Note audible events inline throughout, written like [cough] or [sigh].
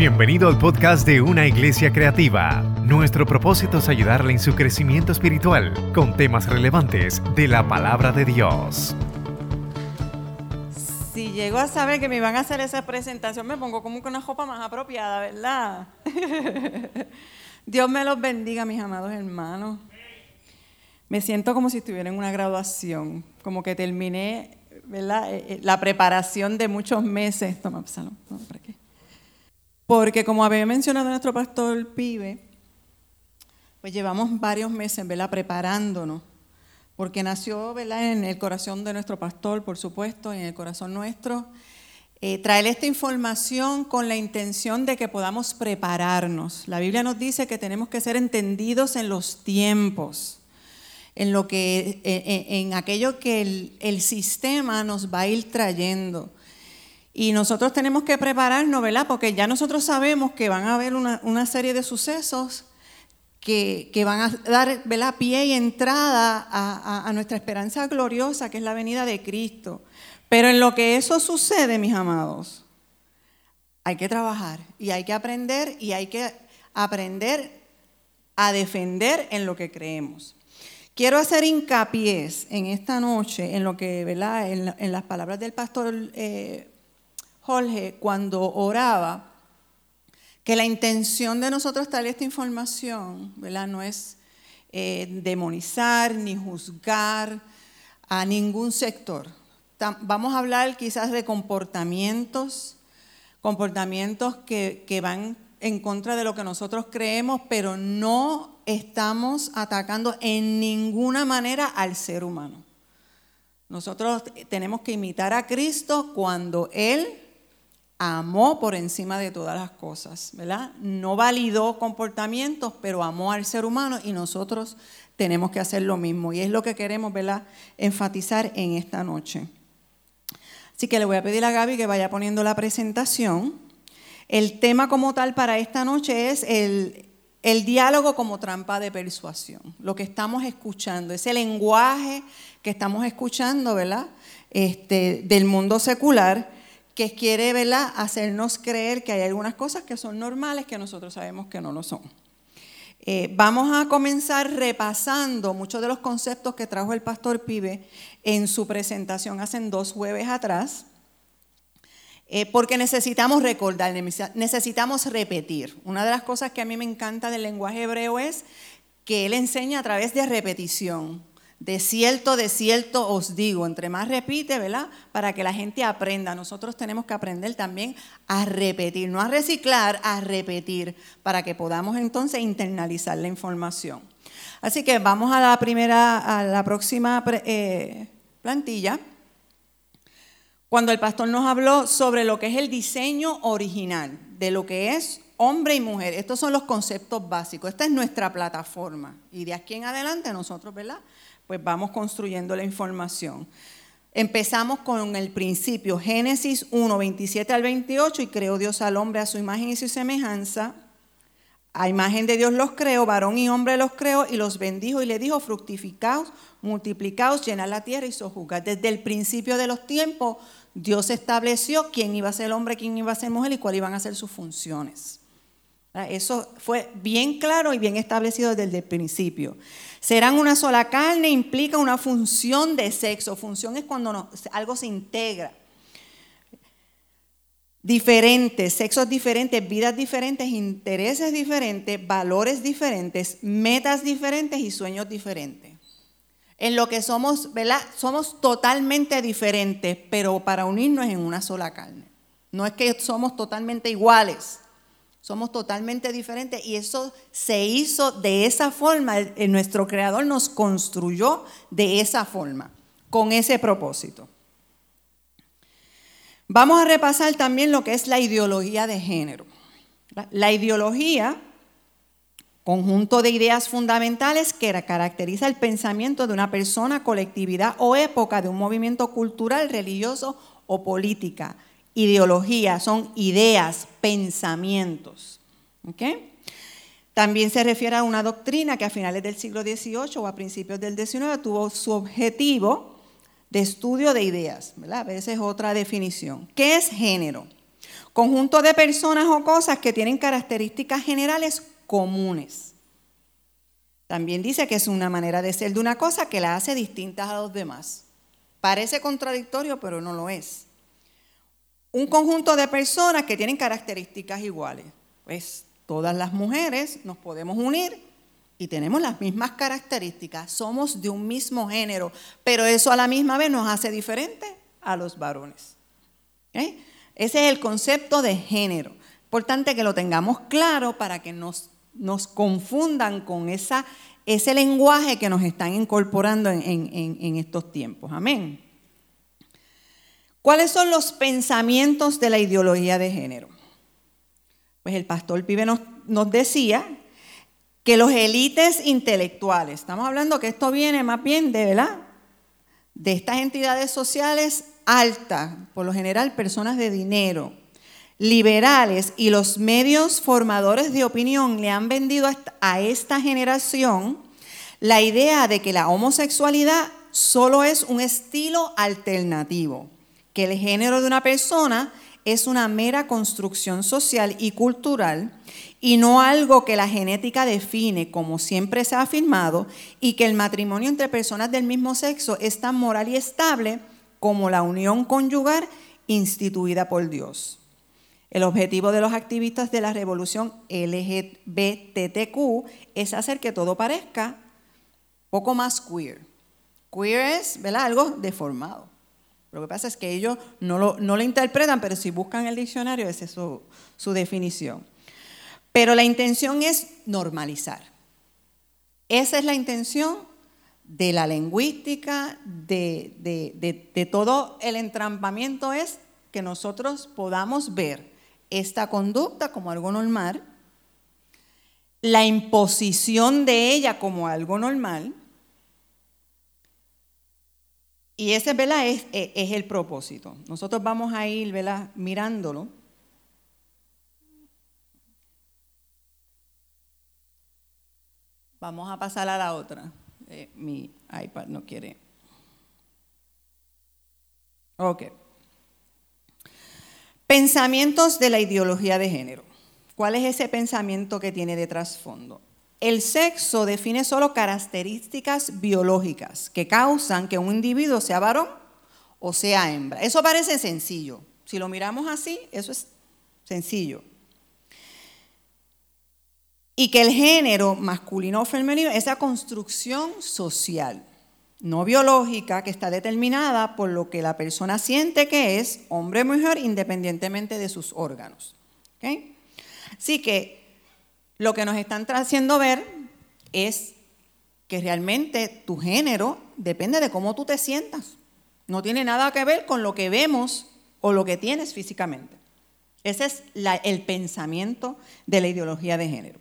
Bienvenido al podcast de Una Iglesia Creativa. Nuestro propósito es ayudarle en su crecimiento espiritual con temas relevantes de la palabra de Dios. Si llego a saber que me iban a hacer esa presentación, me pongo como que una ropa más apropiada, ¿verdad? [laughs] Dios me los bendiga, mis amados hermanos. Me siento como si estuviera en una graduación, como que terminé ¿verdad? Eh, eh, la preparación de muchos meses. Toma, salón, toma para aquí. Porque como había mencionado nuestro pastor Pibe, pues llevamos varios meses ¿verdad? preparándonos, porque nació ¿verdad? en el corazón de nuestro pastor, por supuesto, en el corazón nuestro, eh, traer esta información con la intención de que podamos prepararnos. La Biblia nos dice que tenemos que ser entendidos en los tiempos, en, lo que, en, aquello que el, el sistema nos va a ir trayendo. Y nosotros tenemos que prepararnos, ¿verdad? Porque ya nosotros sabemos que van a haber una, serie de sucesos que, van a dar ¿verdad? pie y entrada a, nuestra esperanza gloriosa, que es la venida de Cristo. Pero en lo que eso sucede, mis amados, hay que trabajar y hay que aprender y hay que aprender a defender en lo que creemos. Quiero hacer hincapié en esta noche en lo que, ¿verdad? En, las palabras del pastor eh, Jorge cuando oraba, que la intención de nosotros traer esta información, ¿verdad? No es eh, demonizar ni juzgar a ningún sector. Vamos a hablar quizás de comportamientos, comportamientos que, que van en contra de lo que nosotros creemos, pero no estamos atacando en ninguna manera al ser humano. Nosotros tenemos que imitar a Cristo cuando Él amó por encima de todas las cosas, ¿verdad? No validó comportamientos, pero amó al ser humano y nosotros tenemos que hacer lo mismo. Y es lo que queremos, ¿verdad? Enfatizar en esta noche. Así que le voy a pedir a Gaby que vaya poniendo la presentación. El tema como tal para esta noche es el, diálogo como trampa de persuasión. Lo que estamos escuchando, ese lenguaje que estamos escuchando, ¿verdad? Este, del mundo secular que quiere ¿verdad? hacernos creer que hay algunas cosas que son normales que nosotros sabemos que no lo son. Eh, vamos a comenzar repasando muchos de los conceptos que trajo el pastor Pibe en su presentación hace dos jueves atrás, eh, porque necesitamos recordar, necesitamos repetir. Una de las cosas que a mí me encanta del lenguaje hebreo es que él enseña a través de repetición. De cierto, de cierto os digo, entre más repite, ¿verdad? Para que la gente aprenda. Nosotros tenemos que aprender también a repetir, no a reciclar, a repetir, para que podamos entonces internalizar la información. Así que vamos a la primera, a la próxima eh, plantilla. Cuando el pastor nos habló sobre lo que es el diseño original, de lo que es hombre y mujer. Estos son los conceptos básicos. Esta es nuestra plataforma. Y de aquí en adelante nosotros, ¿verdad? Pues vamos construyendo la información. Empezamos con el principio, Génesis 1, 27 al 28, y creó Dios al hombre a su imagen y su semejanza. A imagen de Dios los creó, varón y hombre los creó, y los bendijo y le dijo, fructificaos, multiplicaos, llenad la tierra y sojuzgad. Desde el principio de los tiempos, Dios estableció quién iba a ser hombre, quién iba a ser mujer y cuáles iban a ser sus funciones. Eso fue bien claro y bien establecido desde el principio. Serán una sola carne implica una función de sexo. Función es cuando algo se integra. Diferentes, sexos diferentes, vidas diferentes, intereses diferentes, valores diferentes, metas diferentes y sueños diferentes. En lo que somos, ¿verdad? Somos totalmente diferentes, pero para unirnos en una sola carne. No es que somos totalmente iguales. Somos totalmente diferentes y eso se hizo de esa forma. Nuestro creador nos construyó de esa forma, con ese propósito. Vamos a repasar también lo que es la ideología de género. La ideología, conjunto de ideas fundamentales que caracteriza el pensamiento de una persona, colectividad o época de un movimiento cultural, religioso o política ideología, son ideas, pensamientos. También se refiere a una doctrina que a finales del siglo XVIII o a principios del XIX tuvo su objetivo de estudio de ideas. ¿verdad? Esa es otra definición. ¿Qué es género? conjunto de personas o cosas que tienen características generales comunes. También dice que es una manera de ser de una cosa que la hace distinta a los demás. Parece contradictorio, pero no lo es. Un conjunto de personas que tienen características iguales. Pues todas las mujeres nos podemos unir y tenemos las mismas características. Somos de un mismo género, pero eso a la misma vez nos hace diferente a los varones. Ese es el concepto de género. Importante que lo tengamos claro para que nos, nos confundan con esa, ese lenguaje que nos están incorporando en, en estos tiempos. Amén. ¿Cuáles son los pensamientos de la ideología de género? Pues el pastor Pibe nos, decía que los élites intelectuales, estamos hablando que esto viene más bien de, ¿verdad? De estas entidades sociales altas, por lo general personas de dinero, liberales y los medios formadores de opinión le han vendido a esta generación la idea de que la homosexualidad solo es un estilo alternativo, que el género de una persona es una mera construcción social y cultural y no algo que la genética define, como siempre se ha afirmado, y que el matrimonio entre personas del mismo sexo es tan moral y estable como la unión conyugal instituida por Dios. El objetivo de los activistas de la revolución LGBTQ es hacer que todo parezca poco más queer. Queer es ¿verdad? algo deformado. Lo que pasa es que ellos no lo, interpretan, pero si buscan el diccionario, esa es su, su definición. Pero la intención es normalizar. Esa es la intención de la lingüística, de, todo el entrampamiento es que nosotros podamos ver esta conducta como algo normal, la imposición de ella como algo normal, y ese Es, es, el propósito. Nosotros vamos a ir mirándolo. Vamos a pasar a la otra. Eh, mi iPad no quiere. Ok. Pensamientos de la ideología de género. ¿Cuál es ese pensamiento que tiene de trasfondo? El sexo define solo características biológicas que causan que un individuo sea varón o sea hembra. Eso parece sencillo. Si lo miramos así, eso es sencillo y que el género masculino o femenino es construcción social, no biológica, que está determinada por lo que la persona siente que es hombre o mujer independientemente de sus órganos. Así que lo que nos están haciendo ver es que realmente tu género depende de cómo tú te sientas. No tiene nada que ver con lo que vemos o lo que tienes físicamente. Ese es el pensamiento de la ideología de género.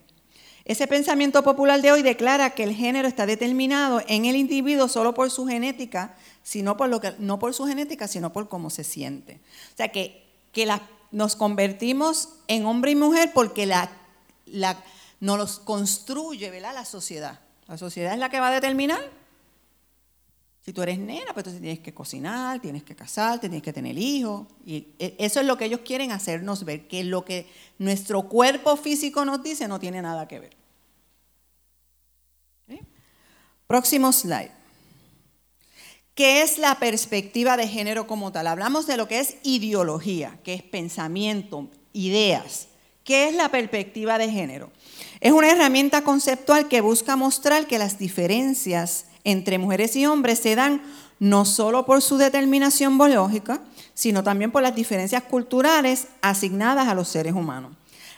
Ese pensamiento popular de hoy declara que el género está determinado en el individuo solo por su genética, sino por lo que, no por su genética, sino por cómo se siente. O sea que, nos convertimos en hombre y mujer porque la, nos construye ¿verdad? la sociedad. La sociedad es la que va a determinar. Si tú eres nena, pues entonces tienes que cocinar, tienes que casarte, tienes que tener hijos. Y e, eso es lo que ellos quieren hacernos ver, que lo que nuestro cuerpo físico nos dice no tiene nada que ver. Próximo slide. ¿Qué es la perspectiva de género como tal? Hablamos de lo que es ideología, que es pensamiento, ideas. ¿Qué es la perspectiva de género? Es una herramienta conceptual que busca mostrar que las diferencias entre mujeres y hombres se dan no solo por su determinación biológica, sino también por las diferencias culturales asignadas a los seres humanos.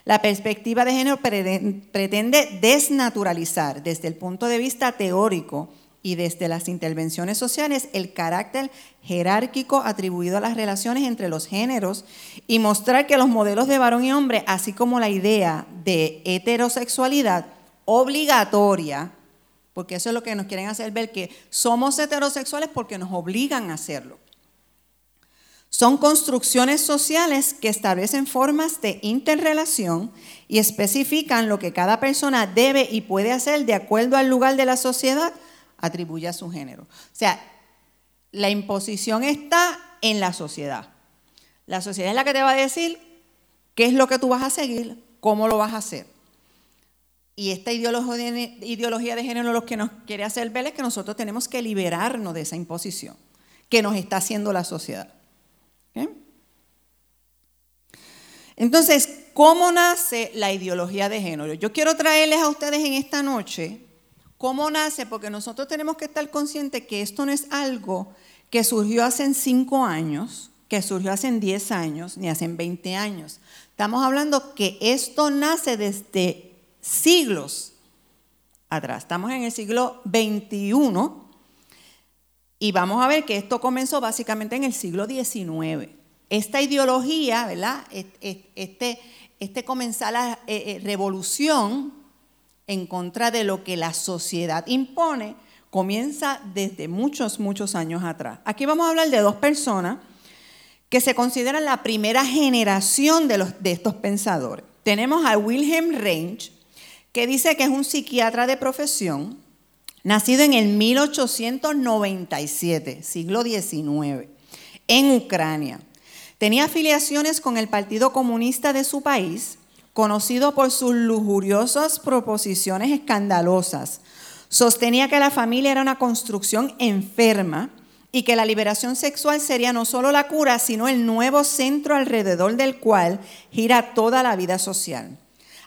La perspectiva de género pretende desnaturalizar desde el punto de vista teórico y desde las intervenciones sociales el carácter jerárquico atribuido a las relaciones entre los géneros y mostrar que los modelos de varón y hombre, así como la idea de heterosexualidad obligatoria, porque eso es lo que nos quieren hacer ver, que somos heterosexuales porque nos obligan a hacerlo. Son construcciones sociales que establecen formas de interrelación y especifican lo que cada persona debe y puede hacer de acuerdo al lugar de la sociedad, atribuye a su género. O sea, la imposición está en la sociedad. La sociedad es la que te va a decir qué es lo que tú vas a seguir, cómo lo vas a hacer. Y esta ideología de género lo que nos quiere hacer ver es que nosotros tenemos que liberarnos de esa imposición que nos está haciendo la sociedad. Entonces, ¿cómo nace la ideología de género? Yo quiero traerles a ustedes en esta noche cómo nace, porque nosotros tenemos que estar conscientes que esto no es algo que surgió hace cinco años, que surgió hace 10 años, ni hace 20 años. Estamos hablando que esto nace desde siglos atrás. Estamos en el siglo XXI y vamos a ver que esto comenzó básicamente en el siglo XIX. Esta ideología, ¿verdad? Este, este comenzar la eh, eh, revolución en contra de lo que la sociedad impone, comienza desde muchos, muchos años atrás. Aquí vamos a hablar de dos personas que se consideran la primera generación de, estos pensadores. Tenemos a Wilhelm Reich, que dice que es un psiquiatra de profesión, nacido en el 1897, siglo XIX, en Ucrania. Tenía afiliaciones con el Partido Comunista de su país, conocido por sus lujuriosas proposiciones escandalosas. Sostenía que la familia era una construcción enferma y que la liberación sexual sería no solo la cura, sino el nuevo centro alrededor del cual gira toda la vida social,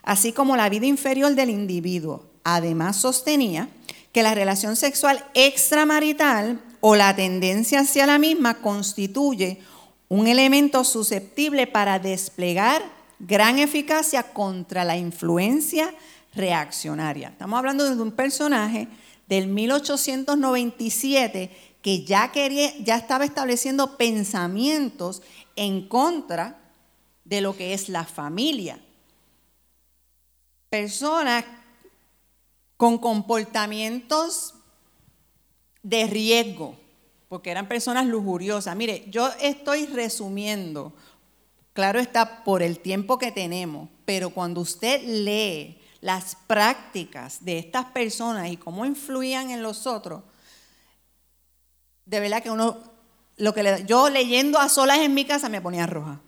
así como la vida inferior del individuo. Además sostenía que la relación sexual extramarital o la tendencia hacia la misma constituye un elemento susceptible para desplegar gran eficacia contra la influencia reaccionaria. Estamos hablando de un personaje del 1897 que ya, quería, ya estaba estableciendo pensamientos en contra de lo que es la familia. Personas con comportamientos de riesgo, porque eran personas lujuriosas. Mire, yo estoy resumiendo, claro está, por el tiempo que tenemos, pero cuando usted lee las prácticas de estas personas y cómo influían en los otros, de verdad que uno, lo que yo leyendo a solas en mi casa me ponía roja.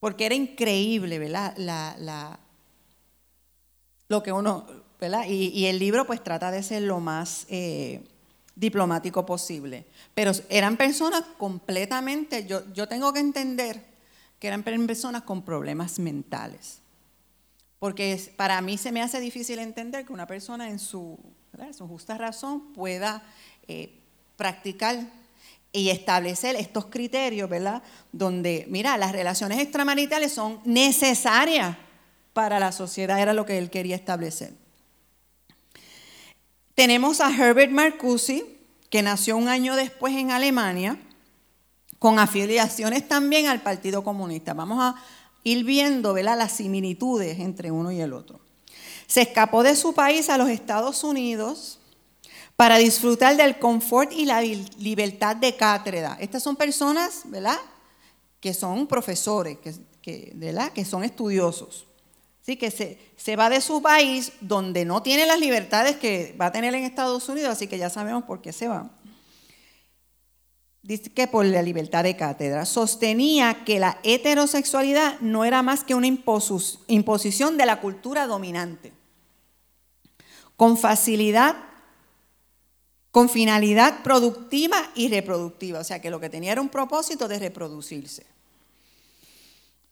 Porque era increíble, ¿verdad? La, lo que uno, y, el libro pues trata de ser lo más eh, diplomático posible. Pero eran personas completamente, yo, yo tengo que entender que eran personas con problemas mentales. Porque para mí se me hace difícil entender que una persona en su, justa razón pueda eh, practicar y establecer estos criterios, ¿verdad? Donde, mira, las relaciones extramaritales son necesarias para la sociedad, era lo que él quería establecer. Tenemos a Herbert Marcuse, que nació un año después en Alemania, con afiliaciones también al Partido Comunista. Vamos a ir viendo las similitudes entre uno y el otro. Se escapó de su país a los Estados Unidos para disfrutar del confort y la libertad de cátedra. Estas son personas, ¿verdad? Que son profesores, que, ¿verdad? que son estudiosos. Así que se, se, va de su país donde no tiene las libertades que va a tener en Estados Unidos, así que ya sabemos por qué se va. Dice que por la libertad de cátedra. Sostenía que la heterosexualidad no era más que una imposición de la cultura dominante. Con facilidad, con finalidad productiva y reproductiva. O sea que lo que tenía era un propósito de reproducirse.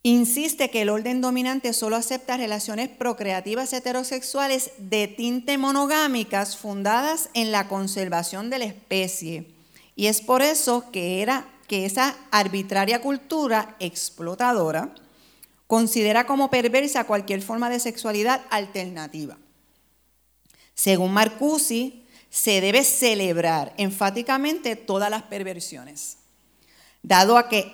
Insiste que el orden dominante solo acepta relaciones procreativas heterosexuales de tinte monogámicas fundadas en la conservación de la especie. Y es por eso que, era, que esa arbitraria cultura explotadora considera como perversa cualquier forma de sexualidad alternativa. Según Marcusi, se debe celebrar enfáticamente todas las perversiones, dado a que,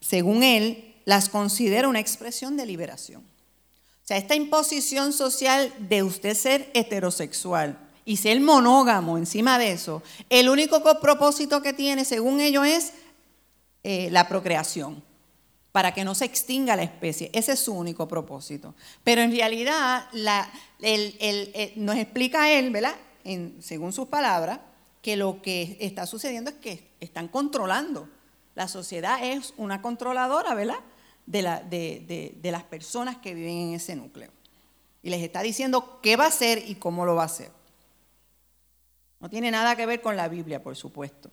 según él, las considera una expresión de liberación. O sea, esta imposición social de usted ser heterosexual y ser monógamo encima de eso, el único propósito que tiene, según ellos, es eh, la procreación, para que no se extinga la especie. Ese es su único propósito. Pero en realidad nos explica él, ¿verdad? según sus palabras, que lo que está sucediendo es que están controlando. La sociedad es una controladora, ¿verdad? de, de las personas que viven en ese núcleo. Y les está diciendo qué va a hacer y cómo lo va a hacer. No tiene nada que ver con la Biblia, por supuesto.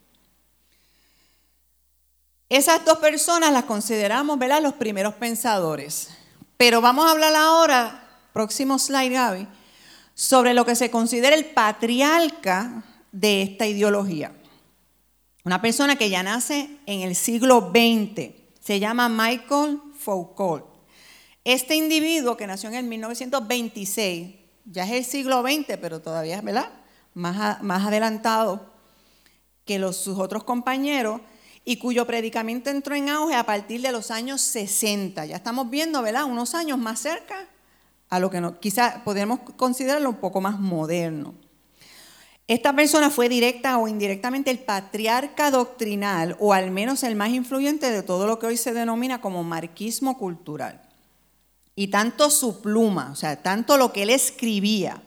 Esas dos personas las consideramos, ¿verdad?, los primeros pensadores. Pero vamos a hablar ahora, próximo slide, Gaby, sobre lo que se considera el patriarca de esta ideología. Una persona que ya nace en el siglo XX, se llama Michael Foucault. Este individuo que nació en el 1926, ya es el siglo XX, pero todavía ¿verdad? Más, más adelantado que los, sus otros compañeros, y cuyo predicamento entró en auge a partir de los años 60. Ya estamos viendo, ¿verdad? Unos años más cerca a lo que no, quizá podemos considerarlo un poco más moderno. Esta persona fue directa o indirectamente el patriarca doctrinal, o al menos el más influyente de todo lo que hoy se denomina como marxismo cultural. Y tanto su pluma, o sea, tanto lo que él escribía,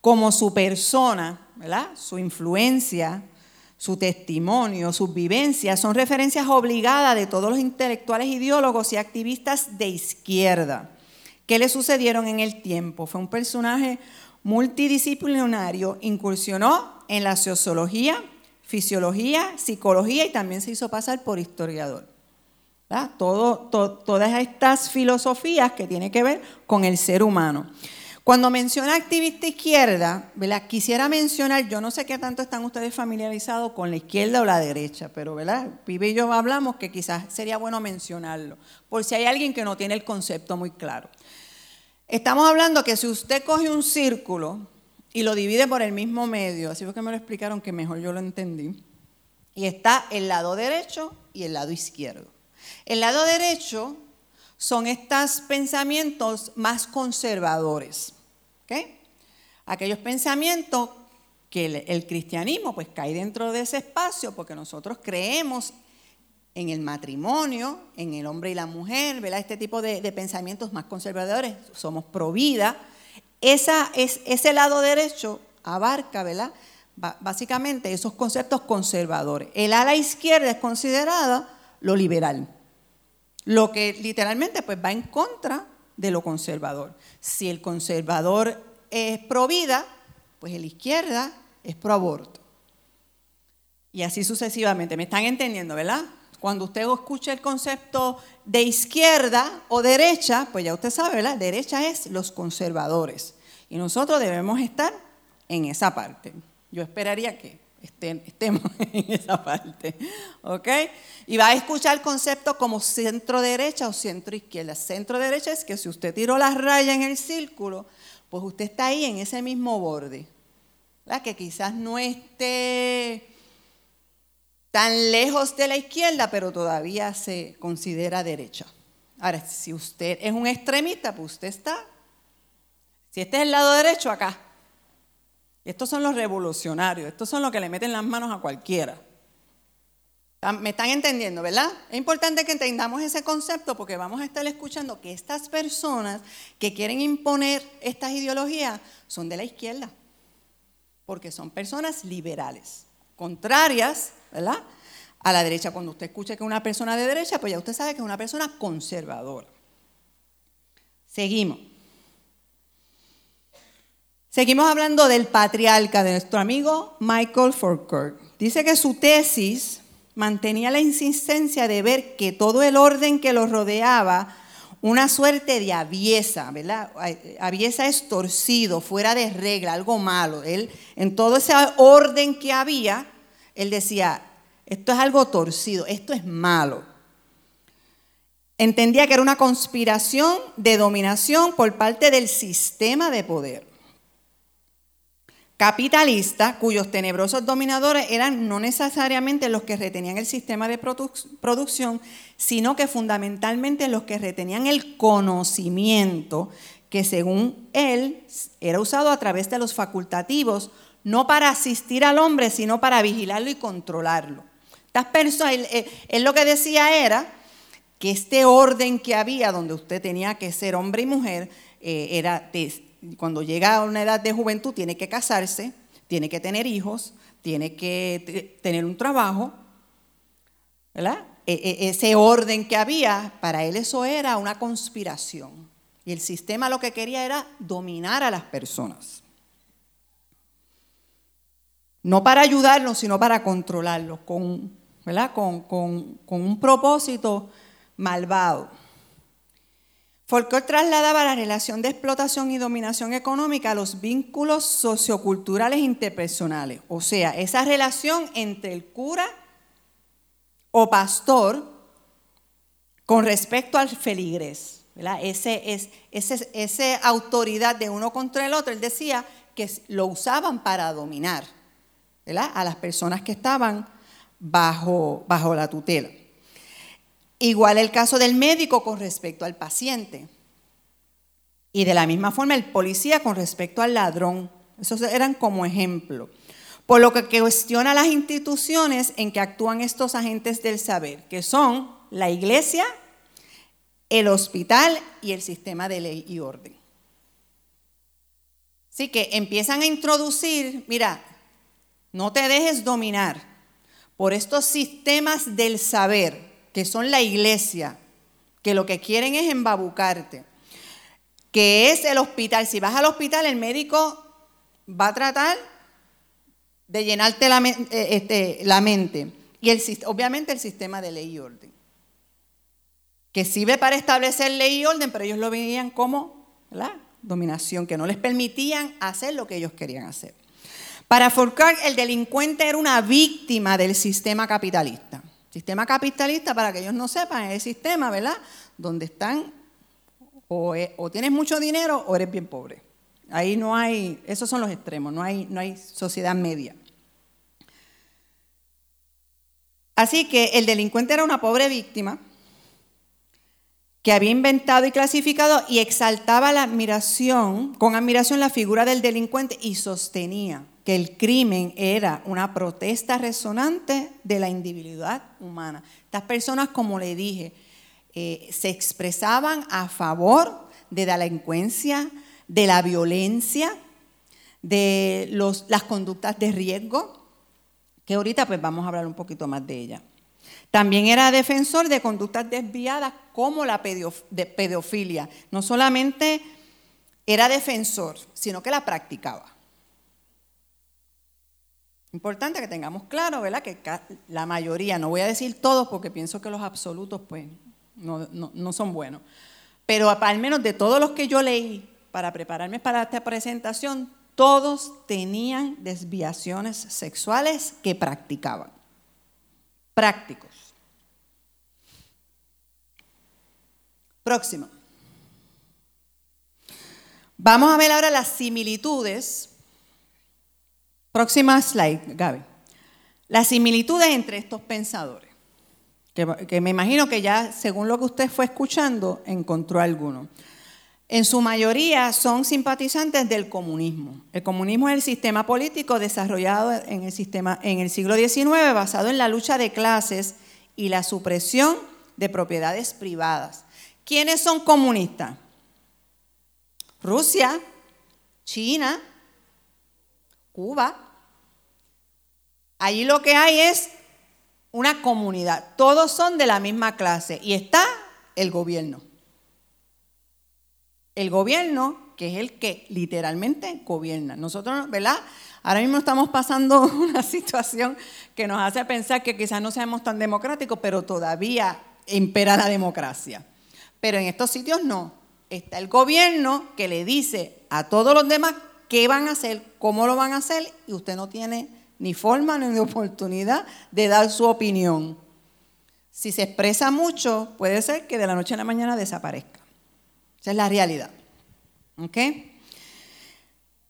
como su persona. Su influencia, su testimonio, sus vivencias, son referencias obligadas de todos los intelectuales, ideólogos y activistas de izquierda que le sucedieron en el tiempo. Fue un personaje multidisciplinario, incursionó en la sociología, fisiología, psicología y también se hizo pasar por historiador. Todas estas filosofías que tienen que ver con el ser humano. Cuando menciona activista izquierda, quisiera mencionar, yo no sé qué tanto están ustedes familiarizados con la izquierda o la derecha, pero ¿verdad? Pibe y yo hablamos que quizás sería bueno mencionarlo, por si hay alguien que no tiene el concepto muy claro. Estamos hablando que si usted coge un círculo y lo divide por el mismo medio, así fue que me lo explicaron que mejor yo lo entendí, y está el lado derecho y el lado izquierdo. El lado derecho son estos pensamientos más conservadores. Aquellos pensamientos que el, cristianismo pues cae dentro de ese espacio porque nosotros creemos en el matrimonio, en el hombre y la mujer, ¿verdad? Este tipo de, pensamientos más conservadores, somos pro vida. Esa, es, ese lado derecho abarca, ¿verdad? básicamente esos conceptos conservadores. El ala izquierda es considerada lo liberal, lo que literalmente pues va en contra de lo conservador. Si el conservador es pro vida, pues el izquierda es pro aborto. Y así sucesivamente. ¿Me están entendiendo, verdad? Cuando usted escucha el concepto de izquierda o derecha, pues ya usted sabe, ¿verdad? Derecha es los conservadores. Y nosotros debemos estar en esa parte. Yo esperaría que estemos [laughs] en esa parte. ¿Ok? Y va a escuchar el concepto como centro derecha o centro izquierda. Centro derecha es que si usted tiró la raya en el círculo, pues usted está ahí en ese mismo borde. ¿verdad? Que quizás no esté tan lejos de la izquierda, pero todavía se considera derecha. Ahora, si usted es un extremista, pues usted está, si este es el lado derecho, acá. Estos son los revolucionarios, estos son los que le meten las manos a cualquiera. ¿Me están entendiendo, verdad? Es importante que entendamos ese concepto porque vamos a estar escuchando que estas personas que quieren imponer estas ideologías son de la izquierda, porque son personas liberales, contrarias ¿verdad? A la derecha, cuando usted escuche que una persona de derecha, pues ya usted sabe que es una persona conservadora. Seguimos. Seguimos hablando del patriarca de nuestro amigo Michael Foucault. Dice que su tesis mantenía la insistencia de ver que todo el orden que lo rodeaba, una suerte de aviesa, ¿verdad? Aviesa es torcido, fuera de regla, algo malo. Él, en todo ese orden que había, él decía, esto es algo torcido, esto es malo. Entendía que era una conspiración de dominación por parte del sistema de poder capitalista, cuyos tenebrosos dominadores eran no necesariamente los que retenían el sistema de producción, sino que fundamentalmente los que retenían el conocimiento que según él era usado a través de los facultativos no para asistir al hombre, sino para vigilarlo y controlarlo. Estas personas, él, lo que decía era que este orden que había, donde usted tenía que ser hombre y mujer, eh, era cuando llega a una edad de juventud tiene que casarse, tiene que tener hijos, tiene que tener un trabajo, ¿verdad? e, e, ese orden que había, para él eso era una conspiración. Y el sistema lo que quería era dominar a las personas. No para ayudarlos, sino para controlarlos, con, con un propósito malvado. Folcor trasladaba la relación de explotación y dominación económica a los vínculos socioculturales interpersonales, o sea, esa relación entre el cura o pastor con respecto al feligrés. Ese, es, ese, autoridad de uno contra el otro, él decía que lo usaban para dominar a las personas que estaban bajo, bajo la tutela. Igual el caso del médico con respecto al paciente. Y de la misma forma el policía con respecto al ladrón. Esos eran como ejemplo. Por lo que cuestiona las instituciones en que actúan estos agentes del saber, que son la iglesia, el hospital y el sistema de ley y orden. Así que empiezan a introducir, mira, no te dejes dominar por estos sistemas del saber que son la iglesia, que lo que quieren es embabucarte, que es el hospital. Si vas al hospital, el médico va a tratar de llenarte la, eh, este, mente. Y obviamente el sistema de ley y orden, que sirve para establecer ley y orden, pero ellos lo veían como la dominación, que no les permitían hacer lo que ellos querían hacer. Para Fourcade, el delincuente era una víctima del sistema capitalista. Sistema capitalista, para que ellos no sepan, es el sistema, ¿verdad? Donde están, o, tienes mucho dinero o eres bien pobre. Ahí no hay, esos son los extremos, no hay, no hay sociedad media. Así que el delincuente era una pobre víctima que había inventado y clasificado y exaltaba la admiración, con admiración la figura del delincuente y sostenía que el crimen era una protesta resonante de la individualidad humana. Estas personas, como le dije, eh, se expresaban a favor de la delincuencia, de la violencia, de las conductas de riesgo, que ahorita pues vamos a hablar un poquito más de ella. También era defensor de conductas desviadas como la pedofilia. No solamente era defensor, sino que la practicaba. Importante que tengamos claro, ¿verdad? Que la mayoría, no voy a decir todos porque pienso que los absolutos pues no, son buenos, pero al menos de todos los que yo leí para prepararme para esta presentación, todos tenían desviaciones sexuales que practicaban. Prácticos. Próximo. Vamos a ver ahora las similitudes Próxima slide, Gaby. Las similitudes entre estos pensadores, que, me imagino que ya, según lo que usted fue escuchando, encontró alguno. En su mayoría son simpatizantes del comunismo. El comunismo es el sistema político desarrollado en el, sistema, en el siglo XIX basado en la lucha de clases y la supresión de propiedades privadas. ¿Quiénes son comunistas? Rusia, China, Cuba. Allí lo que hay es una comunidad. Todos son de la misma clase y está el gobierno. El gobierno, que es el que literalmente gobierna. Nosotros, ¿verdad? Ahora mismo estamos pasando [laughs] una situación que nos hace pensar que quizás no seamos tan democráticos, pero todavía impera la democracia. Pero en estos sitios no. Está el gobierno que le dice a todos los demás qué van a hacer, cómo lo van a hacer, y usted no tiene ni forma ni oportunidad de dar su opinión. Si se expresa mucho, puede ser que de la noche a la mañana desaparezca. Esa es la realidad. ¿Ok?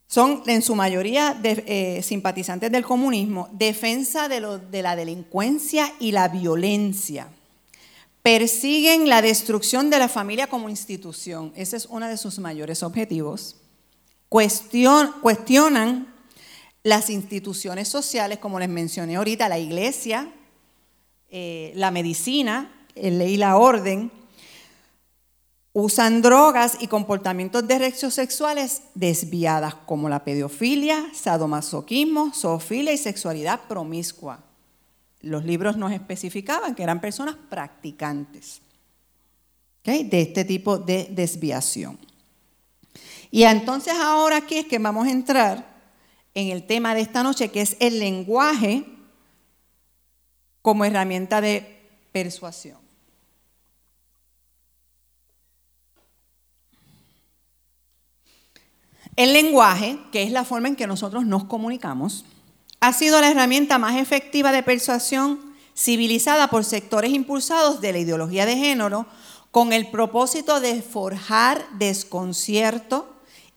Son en su mayoría eh, simpatizantes del comunismo, defensa de, de la delincuencia y la violencia. Persiguen la destrucción de la familia como institución. Ese es uno de sus mayores objetivos cuestionan las instituciones sociales, como les mencioné ahorita, la iglesia, eh, la medicina, el ley y la orden, usan drogas y comportamientos de derechos sexuales desviadas, como la pedofilia, sadomasoquismo, zoofilia y sexualidad promiscua. los libros nos especificaban que eran personas practicantes de este tipo de desviación. Y entonces ahora aquí es que vamos a entrar en el tema de esta noche, que es el lenguaje como herramienta de persuasión. El lenguaje, que es la forma en que nosotros nos comunicamos, ha sido la herramienta más efectiva de persuasión civilizada por sectores impulsados de la ideología de género con el propósito de forjar desconcierto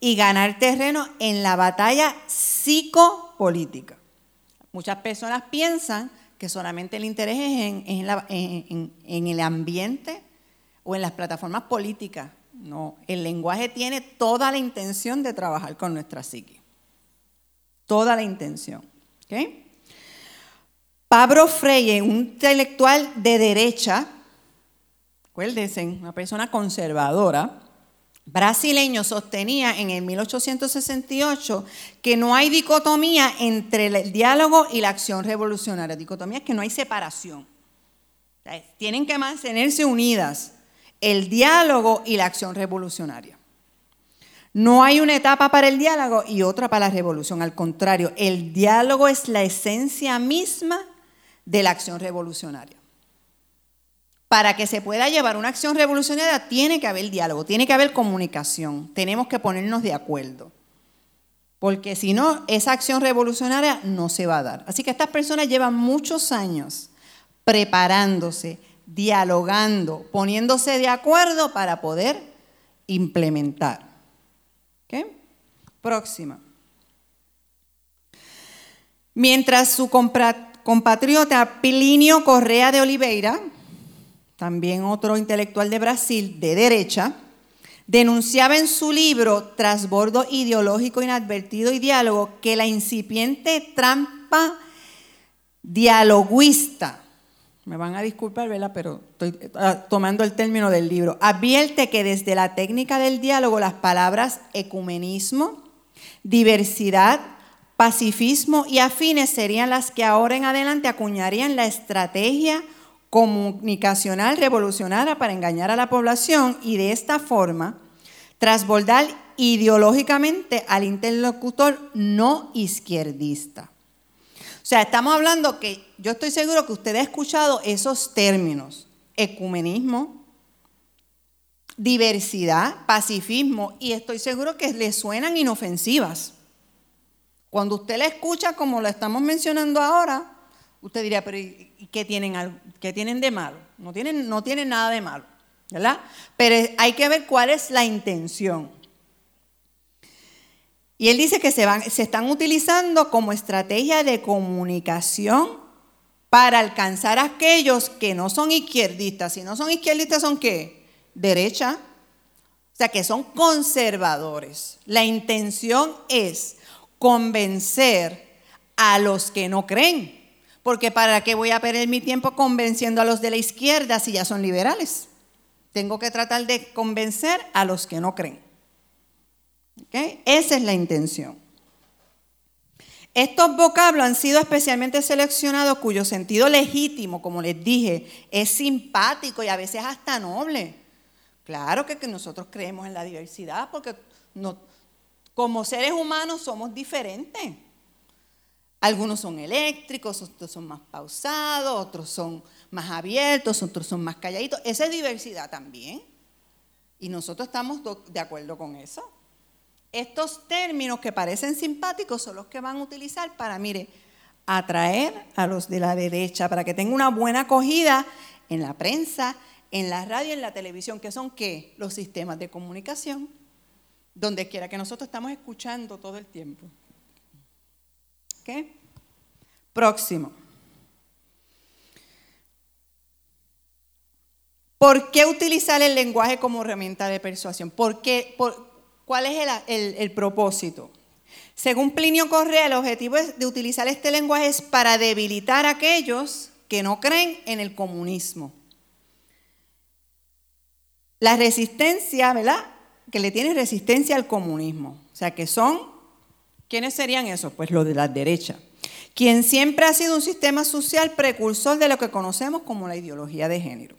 y ganar terreno en la batalla psicopolítica. Muchas personas piensan que solamente el interés es en, el ambiente o en las plataformas políticas. No, el lenguaje tiene toda la intención de trabajar con nuestra psique. Toda la intención. Pablo Freire, un intelectual de derecha, acuérdense, una persona conservadora, brasileño, sostenía en el 1868 que no hay dicotomía entre el diálogo y la acción revolucionaria. Dicotomía es que no hay separación. Tienen que mantenerse unidas el diálogo y la acción revolucionaria. No hay una etapa para el diálogo y otra para la revolución. Al contrario, el diálogo es la esencia misma de la acción revolucionaria. Para que se pueda llevar una acción revolucionaria tiene que haber diálogo, tiene que haber comunicación, tenemos que ponernos de acuerdo. Porque si no, esa acción revolucionaria no se va a dar. Así que estas personas llevan muchos años preparándose, dialogando, poniéndose de acuerdo para poder implementar. Próxima. Mientras su compatriota Pilinio Correa de Oliveira, también otro intelectual de Brasil de derecha, denunciaba en su libro Trasbordo ideológico inadvertido y diálogo que la incipiente trampa dialoguista me van a disculpar, ¿verdad? Pero estoy ah, tomando el término del libro. Advierte que desde la técnica del diálogo las palabras ecumenismo, diversidad, pacifismo y afines serían las que ahora en adelante acuñarían la estrategia comunicacional revolucionaria para engañar a la población y de esta forma trasbordar ideológicamente al interlocutor no izquierdista. O sea, estamos hablando que yo estoy seguro que usted ha escuchado esos términos, ecumenismo, diversidad, pacifismo, y estoy seguro que le suenan inofensivas. Cuando usted la escucha como la estamos mencionando ahora, usted diría, pero ¿qué tienen, qué tienen de malo? No tienen, nada de malo, ¿verdad? Pero hay que ver cuál es la intención. Y él dice que se, se están utilizando como estrategia de comunicación para alcanzar a aquellos que no son izquierdistas. Si no son izquierdistas, ¿son qué? Derecha. O sea, que son conservadores. La intención es convencer a los que no creen. Porque ¿para qué voy a perder mi tiempo convenciendo a los de la izquierda si ya son liberales? Tengo que tratar de convencer a los que no creen. Esa es la intención. Estos vocablos han sido especialmente seleccionados cuyo sentido legítimo, como les dije, es simpático y a veces hasta noble. Claro que, nosotros creemos en la diversidad porque como seres humanos somos diferentes. Algunos son eléctricos, otros son más pausados, otros son más abiertos, otros son más calladitos. Esa es diversidad también. Y nosotros estamos de acuerdo con eso. Estos términos que parecen simpáticos son los que van a utilizar para, mire, atraer a los de la derecha, para que tenga una buena acogida en la prensa, en la radio en la televisión, que son qué? Los sistemas de comunicación, donde quiera que nosotros estamos escuchando todo el tiempo. ¿Qué? Próximo. ¿Por qué utilizar el lenguaje como herramienta de persuasión? ¿Por qué? ¿Cuál es el, propósito? Según Plinio Correa, el objetivo de utilizar este lenguaje es para debilitar a aquellos que no creen en el comunismo. La resistencia, ¿verdad? Que le tiene resistencia al comunismo. O sea, que son, ¿quiénes serían esos? Pues los de la derecha. quien siempre ha sido un sistema social precursor de lo que conocemos como la ideología de género.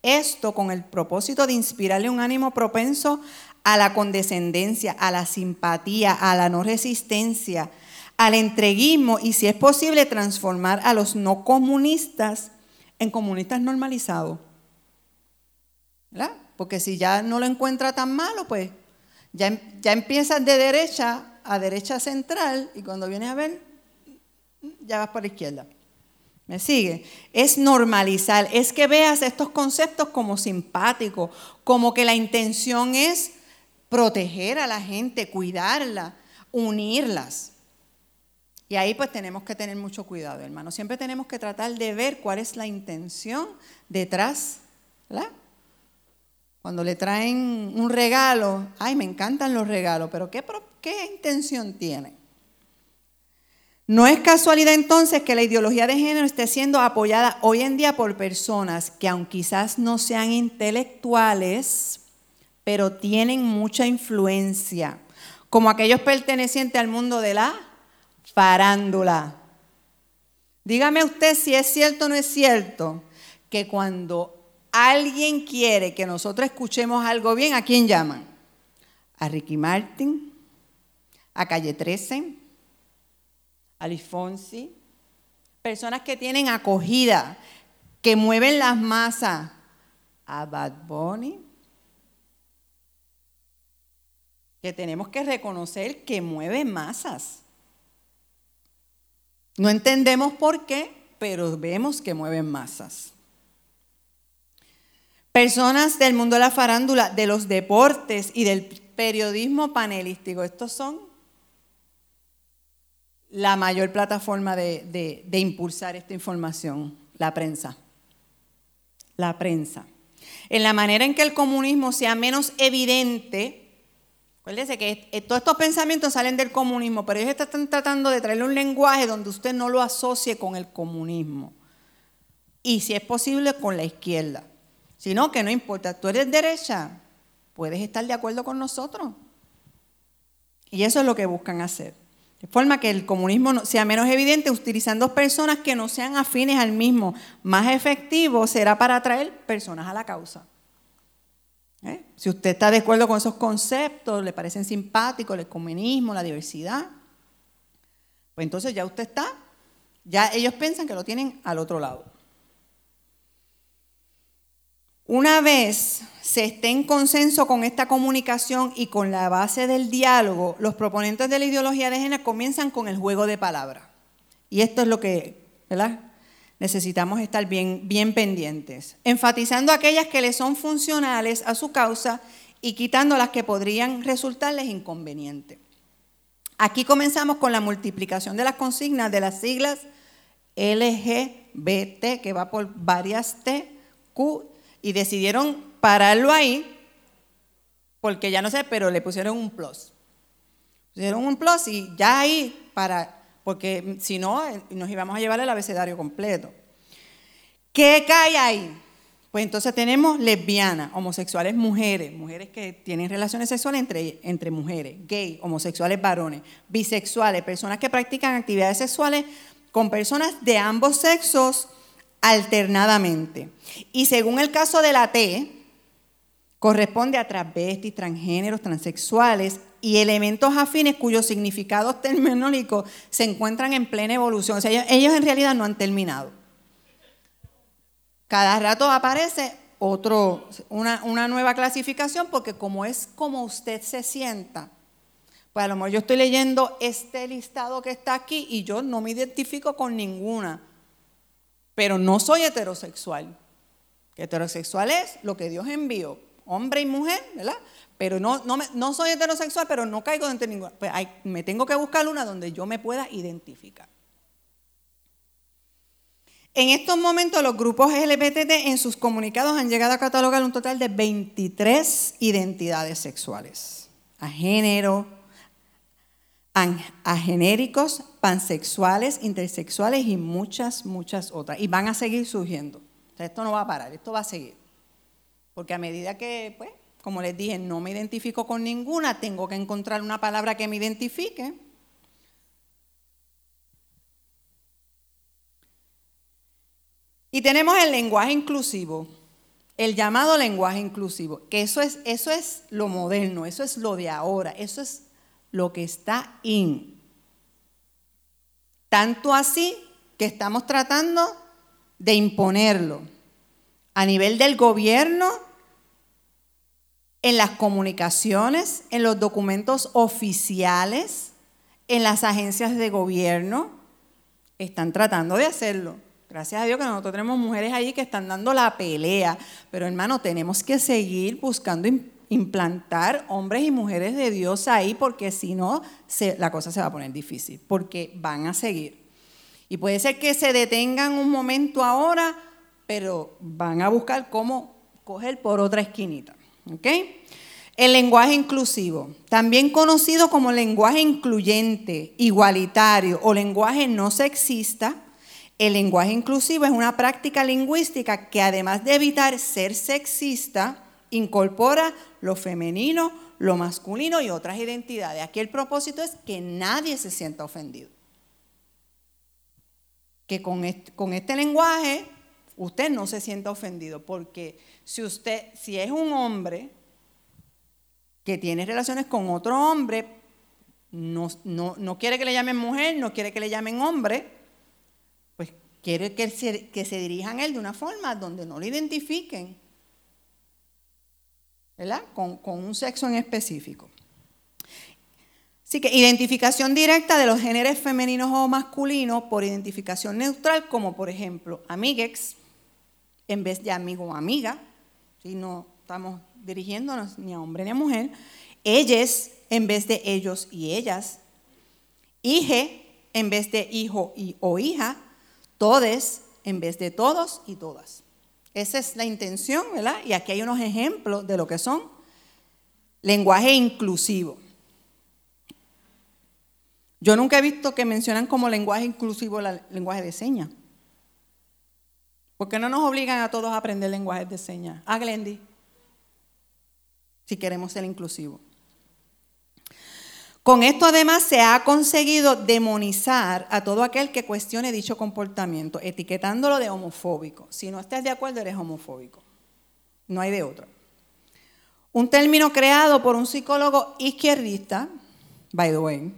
Esto con el propósito de inspirarle un ánimo propenso a la condescendencia, a la simpatía, a la no resistencia, al entreguismo y si es posible transformar a los no comunistas en comunistas normalizados. ¿Verdad? Porque si ya no lo encuentra tan malo, pues ya, ya empiezas de derecha a derecha central y cuando vienes a ver, ya vas por la izquierda. ¿Me sigue? Es normalizar, es que veas estos conceptos como simpáticos, como que la intención es proteger a la gente, cuidarla, unirlas. Y ahí pues tenemos que tener mucho cuidado, hermano. Siempre tenemos que tratar de ver cuál es la intención detrás. ¿verdad? Cuando le traen un regalo, ay, me encantan los regalos, pero ¿qué, intención tiene? No es casualidad entonces que la ideología de género esté siendo apoyada hoy en día por personas que aunque quizás no sean intelectuales, pero tienen mucha influencia, como aquellos pertenecientes al mundo de la farándula. Dígame usted si es cierto o no es cierto que cuando alguien quiere que nosotros escuchemos algo bien, ¿a quién llaman? A Ricky Martin, a Calle 13, a Alifonsi, personas que tienen acogida, que mueven las masas, a Bad Bunny, que tenemos que reconocer que mueve masas. No entendemos por qué, pero vemos que mueven masas. Personas del mundo de la farándula, de los deportes y del periodismo panelístico. Estos son la mayor plataforma de, de impulsar esta información, la prensa. La prensa. En la manera en que el comunismo sea menos evidente, Acuérdese que eh, todos estos pensamientos salen del comunismo, pero ellos están tratando de traerle un lenguaje donde usted no lo asocie con el comunismo. Y si es posible, con la izquierda. Si no, que no importa, tú eres derecha, puedes estar de acuerdo con nosotros. Y eso es lo que buscan hacer. De forma que el comunismo sea menos evidente utilizando personas que no sean afines al mismo. Más efectivo será para atraer personas a la causa. ¿Eh? Si usted está de acuerdo con esos conceptos, le parecen simpáticos el comunismo, la diversidad, pues entonces ya usted está, ya ellos piensan que lo tienen al otro lado. Una vez se esté en consenso con esta comunicación y con la base del diálogo, los proponentes de la ideología de género comienzan con el juego de palabras. Y esto es lo que, ¿verdad? necesitamos estar bien, bien pendientes, enfatizando aquellas que le son funcionales a su causa y quitando las que podrían resultarles inconvenientes. Aquí comenzamos con la multiplicación de las consignas de las siglas LGBT, que va por varias T, Q, y decidieron pararlo ahí, porque ya no sé, pero le pusieron un plus. Pusieron un plus y ya ahí para porque si no, nos íbamos a llevar el abecedario completo. ¿Qué cae ahí? Pues entonces tenemos lesbianas, homosexuales mujeres, mujeres que tienen relaciones sexuales entre, entre mujeres, gay, homosexuales varones, bisexuales, personas que practican actividades sexuales con personas de ambos sexos alternadamente. Y según el caso de la T, corresponde a travestis, transgéneros, transexuales y elementos afines cuyos significados [laughs] terminológicos se encuentran en plena evolución. O sea, ellos, en realidad no han terminado. Cada rato aparece otro, una, una, nueva clasificación porque como es como usted se sienta, pues a lo mejor yo estoy leyendo este listado que está aquí y yo no me identifico con ninguna, pero no soy heterosexual. Heterosexual es lo que Dios envió, hombre y mujer, ¿verdad? Pero no, no, soy heterosexual, pero no caigo dentro de ninguna. Pues me tengo que buscar una donde yo me pueda identificar. En estos momentos los grupos LGBT en sus comunicados han llegado a catalogar un total de 23 identidades sexuales. A género, a genéricos, pansexuales, intersexuales y muchas, muchas otras. Y van a seguir surgiendo. esto no va a parar, esto va a seguir. Porque a medida que pues, como les dije, no me identifico con ninguna, tengo que encontrar una palabra que me identifique. Y tenemos el lenguaje inclusivo, el llamado lenguaje inclusivo, que eso es, eso es lo moderno, eso es lo de ahora, eso es lo que está in. Tanto así que estamos tratando de imponerlo a nivel del gobierno, en las comunicaciones, en los documentos oficiales, en las agencias de gobierno, están tratando de hacerlo. Gracias a Dios que nosotros tenemos mujeres ahí que están dando la pelea, pero hermano, tenemos que seguir buscando implantar hombres y mujeres de Dios ahí, porque si no, la cosa se va a poner difícil, porque van a seguir. Y puede ser que se detengan un momento ahora, pero van a buscar cómo coger por otra esquinita. ¿ok? El lenguaje inclusivo, también conocido como lenguaje incluyente, igualitario o lenguaje no sexista, el lenguaje inclusivo es una práctica lingüística que además de evitar ser sexista, incorpora lo femenino, lo masculino y otras identidades. Aquí el propósito es que nadie se sienta ofendido. Que con este, con este lenguaje usted no se sienta ofendido, porque si usted, si es un hombre que tiene relaciones con otro hombre, no, quiere que le llamen mujer, no quiere que le llamen hombre, pues quiere que se, que se dirijan a él de una forma donde no lo identifiquen, ¿verdad? Con, un sexo en específico. Así que identificación directa de los géneros femeninos o masculinos por identificación neutral, como por ejemplo amiguex, en vez de amigo o amiga, si no estamos dirigiéndonos ni a hombre ni a mujer, ellas en vez de ellos y ellas, hije en vez de hijo y, o hija, todes en vez de todos y todas. Esa es la intención, ¿verdad? Y aquí hay unos ejemplos de lo que son lenguaje inclusivo. Yo nunca he visto que mencionan como lenguaje inclusivo el lenguaje de señas. ¿Por qué no nos obligan a todos a aprender lenguaje de señas? A ah, Glendy si queremos ser inclusivos. Con esto además se ha conseguido demonizar a todo aquel que cuestione dicho comportamiento, etiquetándolo de homofóbico. Si no estás de acuerdo, eres homofóbico. No hay de otro. Un término creado por un psicólogo izquierdista, by the way,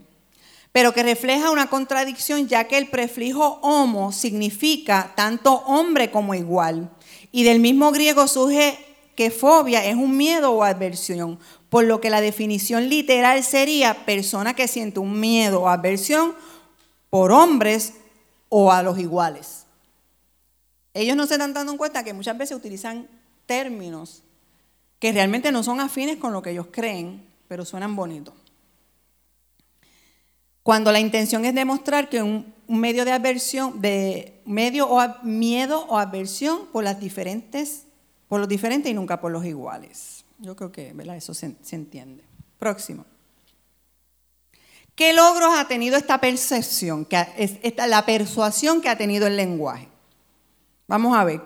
pero que refleja una contradicción ya que el prefijo homo significa tanto hombre como igual. Y del mismo griego surge que fobia es un miedo o aversión, por lo que la definición literal sería persona que siente un miedo o aversión por hombres o a los iguales. Ellos no se están dando cuenta que muchas veces utilizan términos que realmente no son afines con lo que ellos creen, pero suenan bonitos. Cuando la intención es demostrar que un, medio de aversión, de medio o miedo o aversión por las diferentes por los diferentes y nunca por los iguales. Yo creo que eso se, entiende. Próximo. ¿Qué logros ha tenido esta percepción, esta, la persuasión que ha tenido el lenguaje? Vamos a ver.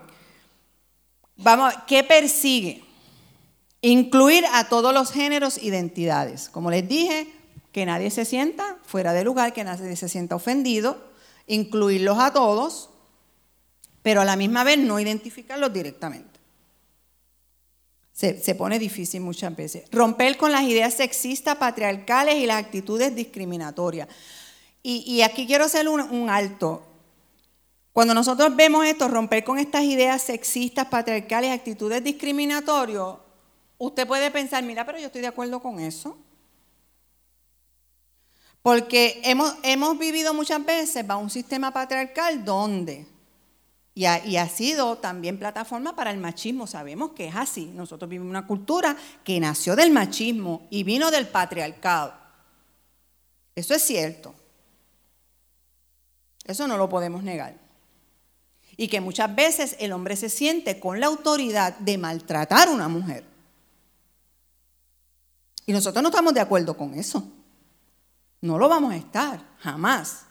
Vamos ¿Qué persigue? Incluir a todos los géneros identidades. Como les dije, que nadie se sienta fuera de lugar, que nadie se sienta ofendido, incluirlos a todos, pero a la misma vez no identificarlos directamente. Se, pone difícil muchas veces. Romper con las ideas sexistas, patriarcales y las actitudes discriminatorias. Y, aquí quiero hacer un, un, alto. Cuando nosotros vemos esto, romper con estas ideas sexistas, patriarcales y actitudes discriminatorias, usted puede pensar, mira, pero yo estoy de acuerdo con eso. Porque hemos, hemos vivido muchas veces bajo un sistema patriarcal donde y ha, sido también plataforma para el machismo. Sabemos que es así. Nosotros vivimos una cultura que nació del machismo y vino del patriarcado. Eso es cierto. Eso no lo podemos negar. Y que muchas veces el hombre se siente con la autoridad de maltratar a una mujer. Y nosotros no estamos de acuerdo con eso. No lo vamos a estar, jamás.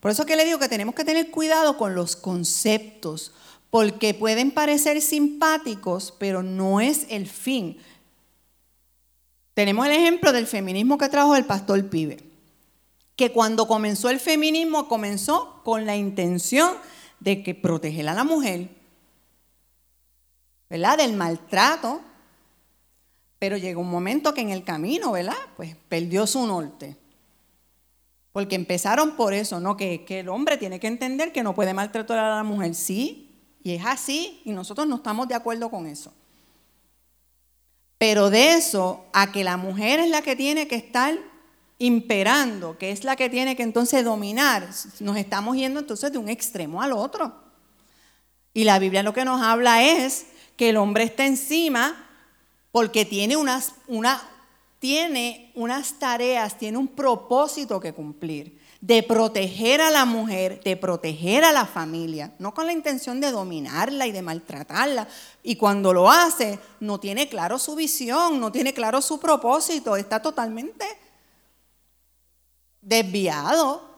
Por eso que le digo que tenemos que tener cuidado con los conceptos, porque pueden parecer simpáticos, pero no es el fin. Tenemos el ejemplo del feminismo que trajo el pastor Pibe, que cuando comenzó el feminismo comenzó con la intención de que proteger a la mujer, ¿verdad? Del maltrato, pero llegó un momento que en el camino, ¿verdad? Pues perdió su norte. Porque empezaron por eso, ¿no? Que, el hombre tiene que entender que no puede maltratar a la mujer. Sí, y es así, y nosotros no estamos de acuerdo con eso. Pero de eso a que la mujer es la que tiene que estar imperando, que es la que tiene que entonces dominar, nos estamos yendo entonces de un extremo al otro. Y la Biblia lo que nos habla es que el hombre está encima porque tiene una, tiene unas tareas, tiene un propósito que cumplir, de proteger a la mujer, de proteger a la familia, no con la intención de dominarla y de maltratarla. Y cuando lo hace, no tiene claro su visión, no tiene claro su propósito, está totalmente desviado,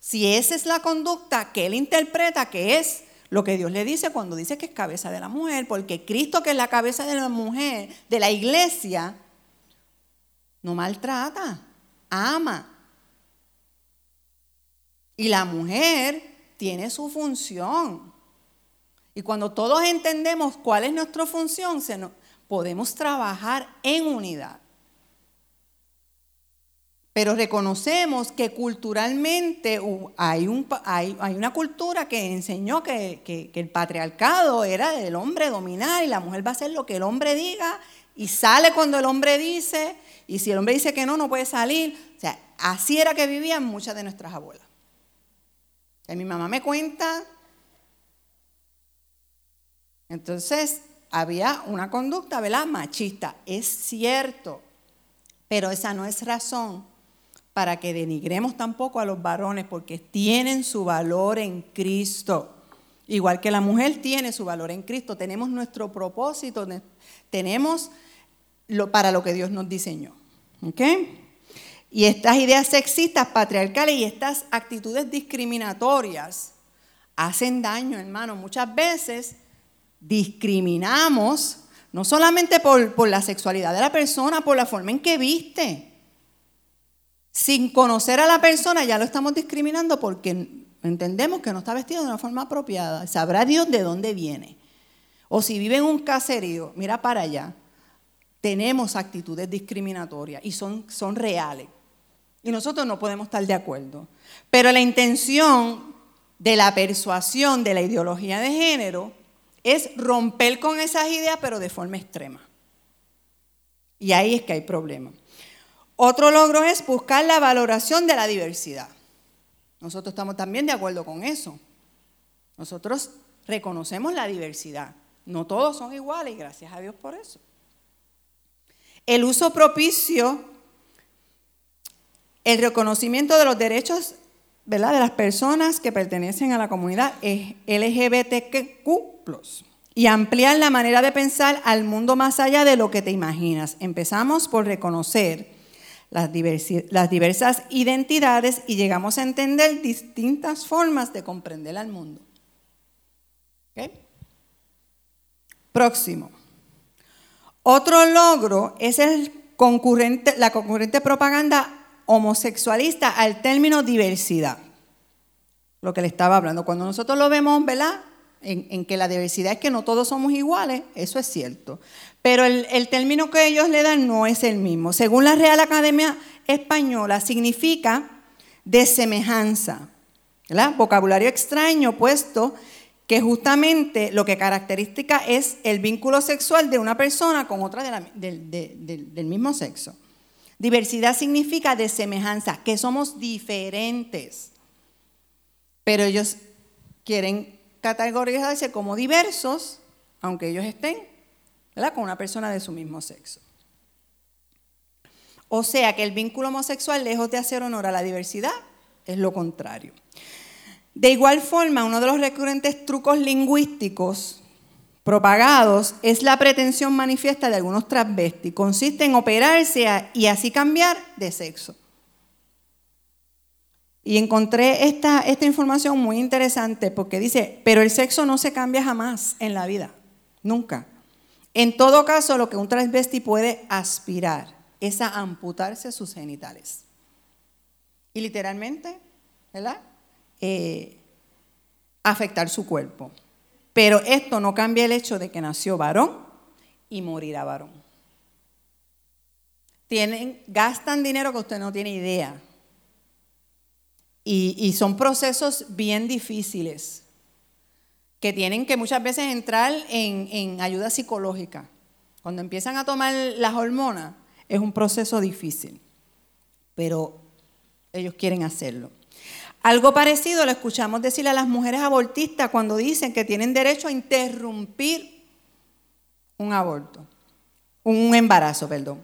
si esa es la conducta que él interpreta que es lo que Dios le dice cuando dice que es cabeza de la mujer, porque Cristo que es la cabeza de la mujer, de la iglesia, no maltrata, ama. Y la mujer tiene su función. Y cuando todos entendemos cuál es nuestra función, podemos trabajar en unidad. Pero reconocemos que culturalmente hay, una cultura que enseñó que, el patriarcado era del hombre dominar y la mujer va a hacer lo que el hombre diga y sale cuando el hombre dice y si el hombre dice que no, no puede salir. O sea, así era que vivían muchas de nuestras abuelas. mi mamá me cuenta. Entonces, había una conducta, ¿verdad? Machista. Es cierto, pero esa no es razón para que denigremos tampoco a los varones, porque tienen su valor en Cristo. Igual que la mujer tiene su valor en Cristo, tenemos nuestro propósito, tenemos para lo que Dios nos diseñó. Y estas ideas sexistas, patriarcales y estas actitudes discriminatorias hacen daño, hermano. Muchas veces discriminamos, no solamente por la sexualidad de la persona, por la forma en que viste sin conocer a la persona ya lo estamos discriminando porque entendemos que no está vestido de una forma apropiada. Sabrá Dios de dónde viene. O si vive en un caserío, mira para allá, tenemos actitudes discriminatorias y son, son reales. Y nosotros no podemos estar de acuerdo. Pero la intención de la persuasión de la ideología de género es romper con esas ideas, pero de forma extrema. Y ahí es que hay problemas. Otro logro es buscar la valoración de la diversidad. Nosotros estamos también de acuerdo con eso. Nosotros reconocemos la diversidad. No todos son iguales y gracias a Dios por eso. El uso propicio, el reconocimiento de los derechos ¿verdad? de las personas que pertenecen a la comunidad LGBTQ y ampliar la manera de pensar al mundo más allá de lo que te imaginas. Empezamos por reconocer las, diversas identidades y llegamos a entender distintas formas de comprender al mundo. Próximo. Otro logro es el la concurrente propaganda homosexualista al término diversidad. Lo que le estaba hablando. Cuando nosotros lo vemos, ¿verdad? en, que la diversidad es que no todos somos iguales, eso es cierto. Pero el, término que ellos le dan no es el mismo. Según la Real Academia Española, significa de semejanza. Vocabulario extraño, puesto que justamente lo que caracteriza es el vínculo sexual de una persona con otra del mismo sexo. Diversidad significa de semejanza, que somos diferentes. Pero ellos quieren categorizarse como diversos, aunque ellos estén con una persona de su mismo sexo. O sea que el vínculo homosexual, lejos de hacer honor a la diversidad, es lo contrario. De igual forma, uno de los recurrentes trucos lingüísticos propagados es la pretensión manifiesta de algunos transvestis. Consiste en operarse y así cambiar de sexo. Y encontré esta, esta información muy interesante porque dice, pero el sexo no se cambia jamás en la vida, nunca. En todo caso, lo que un transvesti puede aspirar es a amputarse sus genitales. Y literalmente, ¿verdad? Eh, afectar su cuerpo. Pero esto no cambia el hecho de que nació varón y morirá varón. Tienen, gastan dinero que usted no tiene idea. Y, son procesos bien difíciles que tienen que muchas veces entrar en, en ayuda psicológica. Cuando empiezan a tomar las hormonas, es un proceso difícil, pero ellos quieren hacerlo. Algo parecido lo escuchamos decirle a las mujeres abortistas cuando dicen que tienen derecho a interrumpir un aborto, un embarazo, perdón.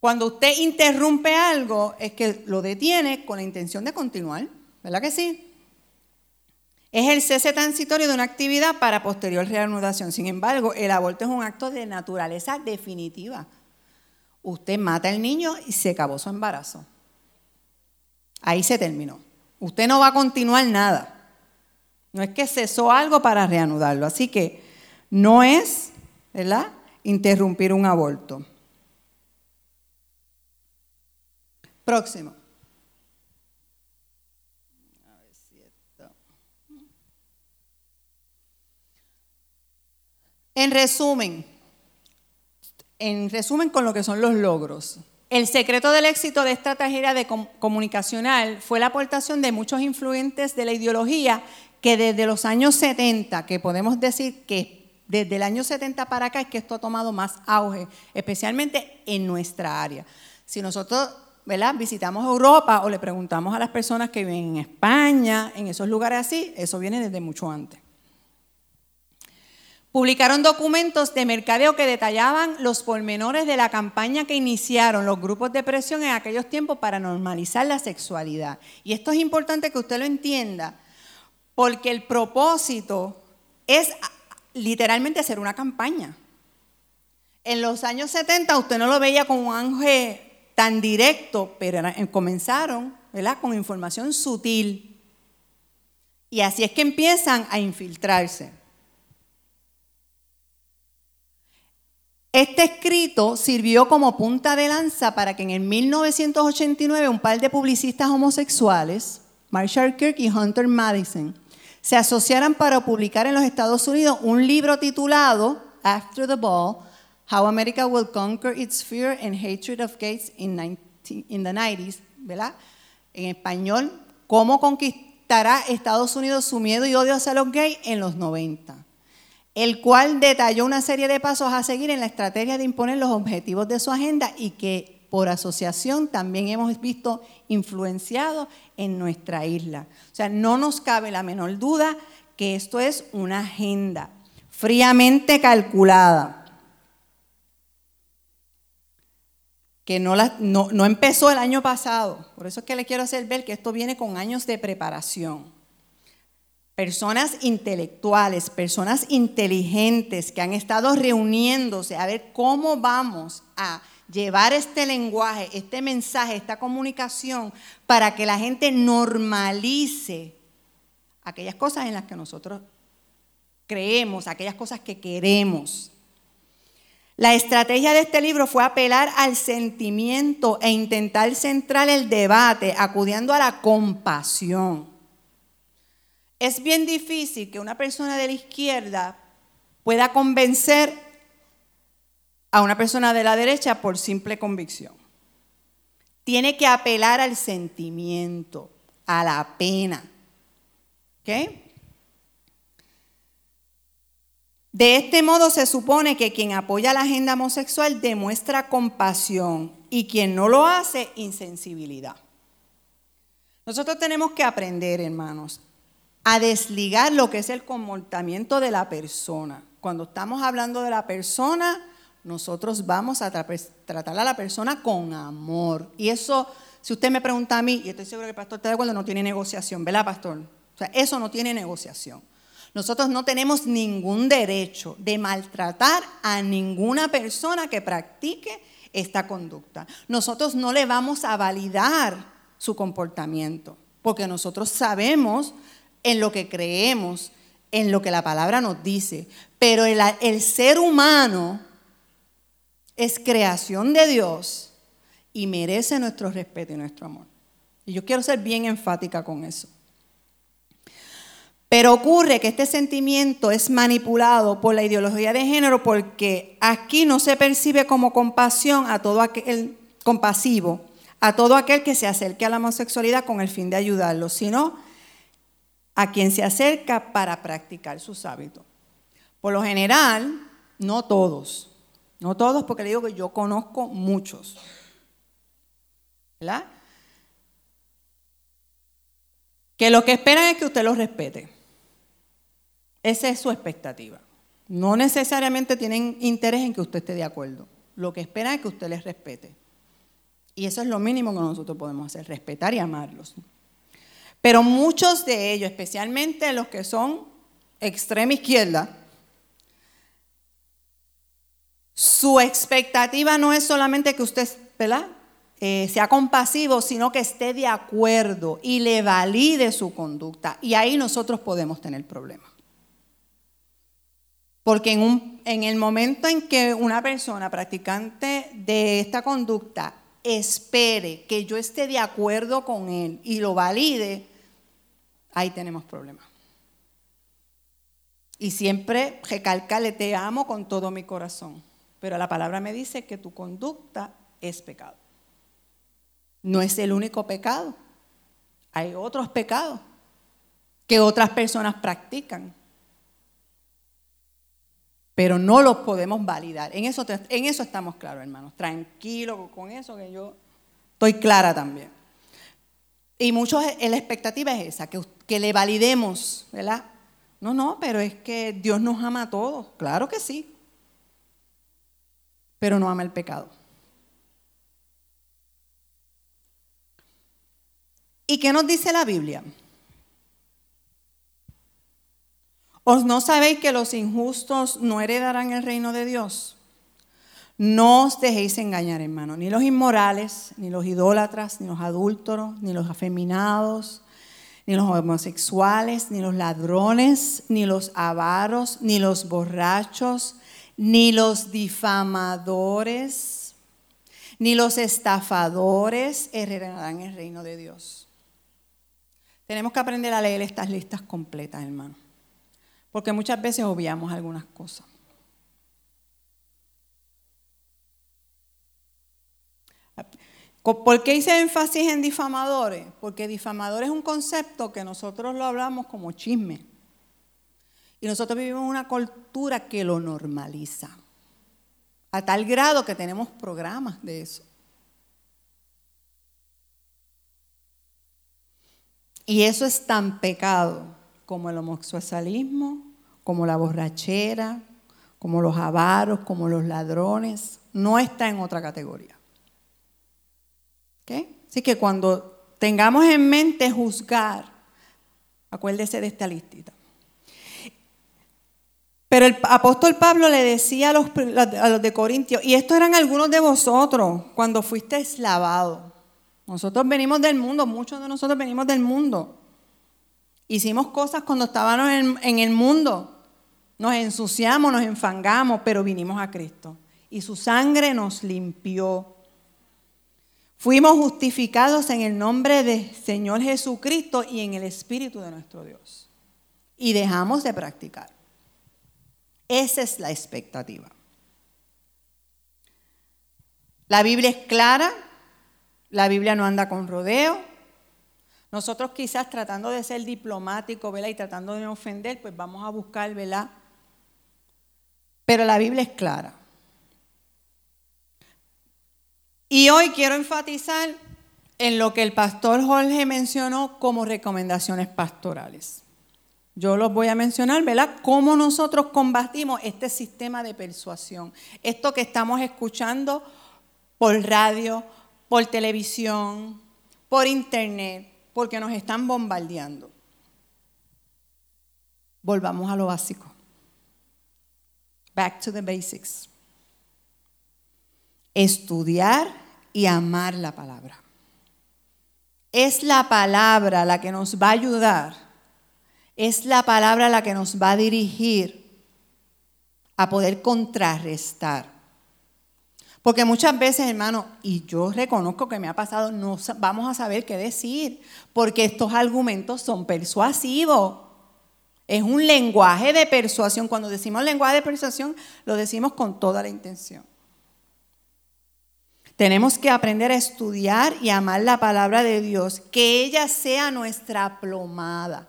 Cuando usted interrumpe algo es que lo detiene con la intención de continuar, ¿verdad que sí? Es el cese transitorio de una actividad para posterior reanudación. Sin embargo, el aborto es un acto de naturaleza definitiva. Usted mata al niño y se acabó su embarazo. Ahí se terminó. Usted no va a continuar nada. No es que cesó algo para reanudarlo. Así que no es, ¿verdad? Interrumpir un aborto. Próximo. En resumen, en resumen con lo que son los logros. El secreto del éxito de esta estrategia de comunicacional fue la aportación de muchos influentes de la ideología que desde los años 70, que podemos decir que desde el año 70 para acá es que esto ha tomado más auge, especialmente en nuestra área. Si nosotros ¿verdad? visitamos Europa o le preguntamos a las personas que viven en España, en esos lugares así, eso viene desde mucho antes. Publicaron documentos de mercadeo que detallaban los pormenores de la campaña que iniciaron los grupos de presión en aquellos tiempos para normalizar la sexualidad. Y esto es importante que usted lo entienda, porque el propósito es literalmente hacer una campaña. En los años 70 usted no lo veía como un ángel tan directo, pero comenzaron ¿verdad? con información sutil. Y así es que empiezan a infiltrarse. Este escrito sirvió como punta de lanza para que en el 1989 un par de publicistas homosexuales, Marshall Kirk y Hunter Madison, se asociaran para publicar en los Estados Unidos un libro titulado After the Ball, How America Will Conquer Its Fear and Hatred of Gays in, in the 90s, ¿verdad? En español, ¿Cómo conquistará Estados Unidos su miedo y odio hacia los gays en los 90? El cual detalló una serie de pasos a seguir en la estrategia de imponer los objetivos de su agenda y que por asociación también hemos visto influenciado en nuestra isla. O sea, no nos cabe la menor duda que esto es una agenda fríamente calculada. que no empezó el año pasado. Por eso es que le quiero hacer ver que esto viene con años de preparación personas intelectuales, personas inteligentes que han estado reuniéndose a ver cómo vamos a llevar este lenguaje, este mensaje, esta comunicación para que la gente normalice aquellas cosas en las que nosotros creemos, aquellas cosas que queremos. La estrategia de este libro fue apelar al sentimiento e intentar centrar el debate acudiendo a la compasión. Es bien difícil que una persona de la izquierda pueda convencer a una persona de la derecha por simple convicción. Tiene que apelar al sentimiento, a la pena. De este modo se supone que quien apoya la agenda homosexual demuestra compasión y quien no lo hace, insensibilidad. Nosotros tenemos que aprender, hermanos, a desligar lo que es el comportamiento de la persona. Cuando estamos hablando de la persona, nosotros vamos a tratar a la persona con amor. Y eso, si usted me pregunta a mí, y estoy seguro que el pastor está de acuerdo, no tiene negociación, ¿verdad, pastor? O sea, eso no tiene negociación. Nosotros no tenemos ningún derecho de maltratar a ninguna persona que practique esta conducta. Nosotros no le vamos a validar su comportamiento, porque nosotros sabemos en lo que creemos, en lo que la palabra nos dice. Pero el, ser humano es creación de Dios y merece nuestro respeto y nuestro amor. Y yo quiero ser bien enfática con eso. Pero ocurre que este sentimiento es manipulado por la ideología de género porque aquí no se percibe como compasión a todo aquel compasivo, a todo aquel que se acerque a la homosexualidad con el fin de ayudarlo, sino a quien se acerca para practicar sus hábitos. Por lo general, no todos, no todos porque le digo que yo conozco muchos. ¿Verdad? Que lo que esperan es que usted los respete. Esa es su expectativa. No necesariamente tienen interés en que usted esté de acuerdo. Lo que esperan es que usted les respete. Y eso es lo mínimo que nosotros podemos hacer, respetar y amarlos. Pero muchos de ellos, especialmente los que son extrema izquierda, su expectativa no es solamente que usted eh, sea compasivo, sino que esté de acuerdo y le valide su conducta. Y ahí nosotros podemos tener problemas. Porque en, en el momento en que una persona practicante de esta conducta espere que yo esté de acuerdo con él y lo valide, ahí tenemos problemas. Y siempre recalcarle, te amo con todo mi corazón. Pero la palabra me dice que tu conducta es pecado. No es el único pecado. Hay otros pecados que otras personas practican pero no los podemos validar. En eso, en eso estamos claros, hermanos. Tranquilo con eso, que yo estoy clara también. Y muchos, la expectativa es esa, que, que le validemos, ¿verdad? No, no, pero es que Dios nos ama a todos. Claro que sí. Pero no ama el pecado. ¿Y qué nos dice la Biblia? ¿Os no sabéis que los injustos no heredarán el reino de Dios? No os dejéis engañar, hermano, ni los inmorales, ni los idólatras, ni los adúlteros, ni los afeminados, ni los homosexuales, ni los ladrones, ni los avaros, ni los borrachos, ni los difamadores, ni los estafadores heredarán el reino de Dios. Tenemos que aprender a leer estas listas completas, hermano porque muchas veces obviamos algunas cosas. ¿Por qué hice énfasis en difamadores? Porque difamador es un concepto que nosotros lo hablamos como chisme. Y nosotros vivimos una cultura que lo normaliza. A tal grado que tenemos programas de eso. Y eso es tan pecado como el homosexualismo, como la borrachera, como los avaros, como los ladrones, no está en otra categoría. Así que cuando tengamos en mente juzgar, acuérdese de esta listita. Pero el apóstol Pablo le decía a los, de Corintios, y estos eran algunos de vosotros cuando fuisteis lavados. Nosotros venimos del mundo, muchos de nosotros venimos del mundo. Hicimos cosas cuando estábamos en, el mundo. Nos ensuciamos, nos enfangamos, pero vinimos a Cristo. Y su sangre nos limpió. Fuimos justificados en el nombre del Señor Jesucristo y en el Espíritu de nuestro Dios. Y dejamos de practicar. Esa es la expectativa. La Biblia es clara, la Biblia no anda con rodeo, nosotros quizás tratando de ser diplomático, ¿verdad? Y tratando de no ofender, pues vamos a buscar, ¿verdad? Pero la Biblia es clara. Y hoy quiero enfatizar en lo que el pastor Jorge mencionó como recomendaciones pastorales. Yo los voy a mencionar, ¿verdad? Cómo nosotros combatimos este sistema de persuasión. Esto que estamos escuchando por radio, por televisión, por internet porque nos están bombardeando. Volvamos a lo básico. Back to the basics. Estudiar y amar la palabra. Es la palabra la que nos va a ayudar. Es la palabra la que nos va a dirigir a poder contrarrestar porque muchas veces, hermano, y yo reconozco que me ha pasado, no vamos a saber qué decir, porque estos argumentos son persuasivos. Es un lenguaje de persuasión. Cuando decimos lenguaje de persuasión, lo decimos con toda la intención. Tenemos que aprender a estudiar y amar la palabra de Dios, que ella sea nuestra plomada.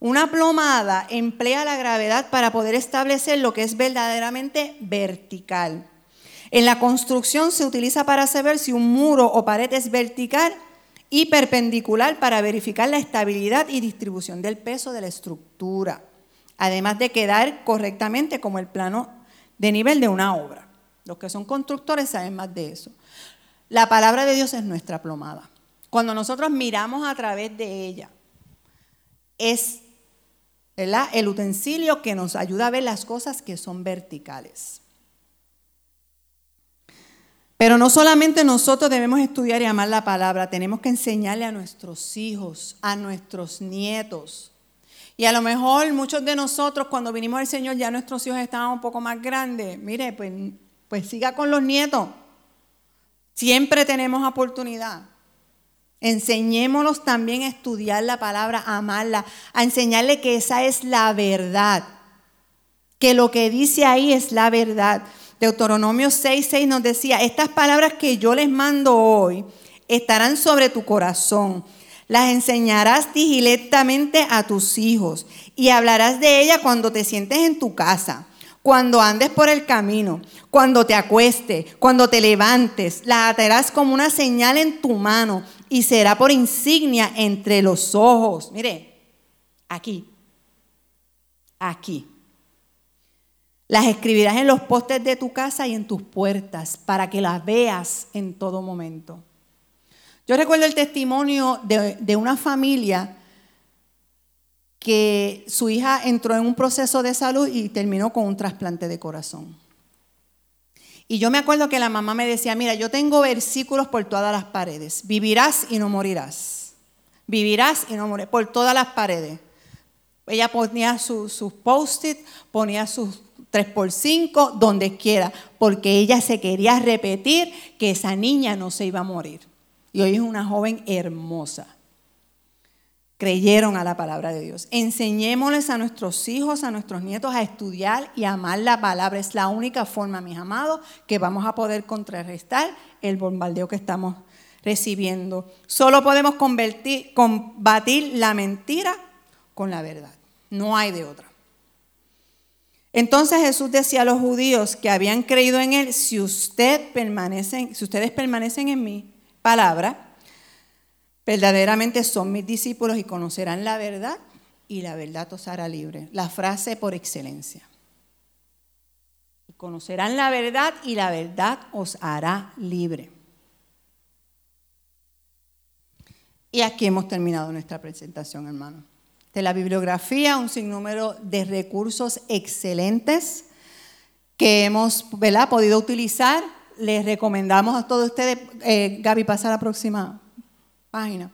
Una plomada emplea la gravedad para poder establecer lo que es verdaderamente vertical. En la construcción se utiliza para saber si un muro o pared es vertical y perpendicular para verificar la estabilidad y distribución del peso de la estructura, además de quedar correctamente como el plano de nivel de una obra. Los que son constructores saben más de eso. La palabra de Dios es nuestra plomada. Cuando nosotros miramos a través de ella, es el utensilio que nos ayuda a ver las cosas que son verticales. Pero no solamente nosotros debemos estudiar y amar la palabra, tenemos que enseñarle a nuestros hijos, a nuestros nietos. Y a lo mejor muchos de nosotros cuando vinimos al Señor ya nuestros hijos estaban un poco más grandes. Mire, pues, pues siga con los nietos. Siempre tenemos oportunidad. Enseñémonos también a estudiar la palabra, a amarla, a enseñarle que esa es la verdad, que lo que dice ahí es la verdad. Deuteronomio 6:6 nos decía, estas palabras que yo les mando hoy estarán sobre tu corazón. Las enseñarás digilectamente a tus hijos y hablarás de ella cuando te sientes en tu casa, cuando andes por el camino, cuando te acuestes, cuando te levantes. Las atarás como una señal en tu mano y será por insignia entre los ojos. Mire, aquí, aquí. Las escribirás en los postes de tu casa y en tus puertas para que las veas en todo momento. Yo recuerdo el testimonio de, una familia que su hija entró en un proceso de salud y terminó con un trasplante de corazón. Y yo me acuerdo que la mamá me decía, mira, yo tengo versículos por todas las paredes. Vivirás y no morirás. Vivirás y no morirás. Por todas las paredes. Ella ponía sus post-it, ponía sus 3x5, donde quiera, porque ella se quería repetir que esa niña no se iba a morir. Y hoy es una joven hermosa. Creyeron a la palabra de Dios. Enseñémosles a nuestros hijos, a nuestros nietos a estudiar y amar la palabra. Es la única forma, mis amados, que vamos a poder contrarrestar el bombardeo que estamos recibiendo. Solo podemos combatir la mentira con la verdad. No hay de otra. Entonces Jesús decía a los judíos que habían creído en Él, si, usted si ustedes permanecen en mi palabra, verdaderamente son mis discípulos y conocerán la verdad y la verdad os hará libre. La frase por excelencia. Conocerán la verdad y la verdad os hará libre. Y aquí hemos terminado nuestra presentación, hermano de la bibliografía, un sinnúmero de recursos excelentes que hemos podido utilizar. Les recomendamos a todos ustedes, eh, Gaby, pasa la próxima página.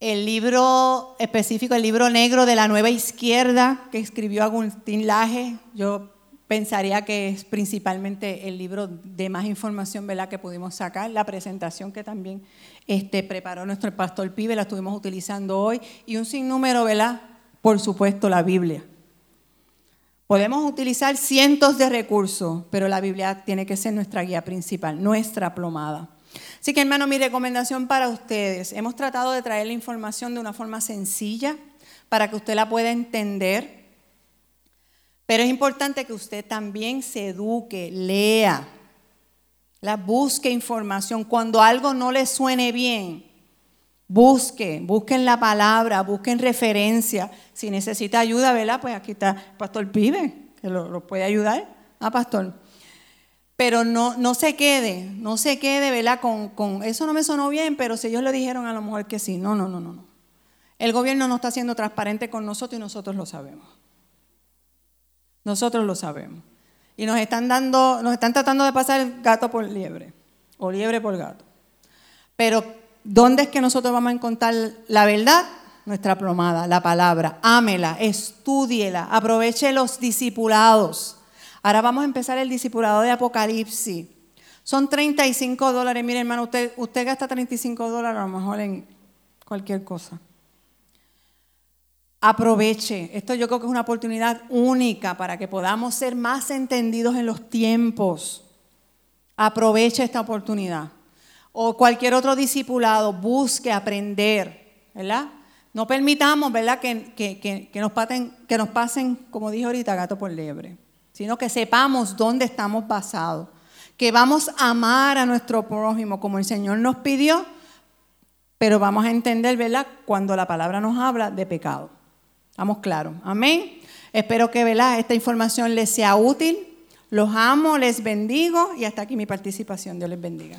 El libro específico, el libro negro de la nueva izquierda que escribió Agustín Laje, yo pensaría que es principalmente el libro de más información ¿verdad? que pudimos sacar, la presentación que también este, preparó nuestro pastor Pibe, la estuvimos utilizando hoy, y un sinnúmero, ¿verdad? Por supuesto, la Biblia. Podemos utilizar cientos de recursos, pero la Biblia tiene que ser nuestra guía principal, nuestra plomada. Así que, hermano, mi recomendación para ustedes, hemos tratado de traer la información de una forma sencilla para que usted la pueda entender pero es importante que usted también se eduque, lea, la busque información. Cuando algo no le suene bien, busque, busquen la palabra, busquen referencia. Si necesita ayuda, ¿verdad? Pues aquí está Pastor Pibe, que lo, puede ayudar. Ah, Pastor. Pero no, no se quede, no se quede, ¿verdad? Con, con eso no me sonó bien, pero si ellos le dijeron a lo mejor que sí. No, no, no, no. El gobierno no está siendo transparente con nosotros y nosotros lo sabemos. Nosotros lo sabemos. Y nos están dando, nos están tratando de pasar gato por liebre, o liebre por gato. Pero, ¿dónde es que nosotros vamos a encontrar la verdad? Nuestra plomada, la palabra. Ámela, estúdiela, aproveche los discipulados. Ahora vamos a empezar el discipulado de Apocalipsis. Son 35 dólares. Mire, hermano, usted, gasta 35 dólares a lo mejor en cualquier cosa. Aproveche. Esto yo creo que es una oportunidad única para que podamos ser más entendidos en los tiempos. Aproveche esta oportunidad. O cualquier otro discipulado, busque aprender, ¿verdad? No permitamos, ¿verdad?, que, nos pasen, que nos pasen, como dije ahorita, gato por liebre, sino que sepamos dónde estamos basados, que vamos a amar a nuestro prójimo como el Señor nos pidió, pero vamos a entender, ¿verdad?, cuando la palabra nos habla de pecado. Estamos claros. Amén. Espero que ¿verdad? esta información les sea útil. Los amo, les bendigo y hasta aquí mi participación. Dios les bendiga.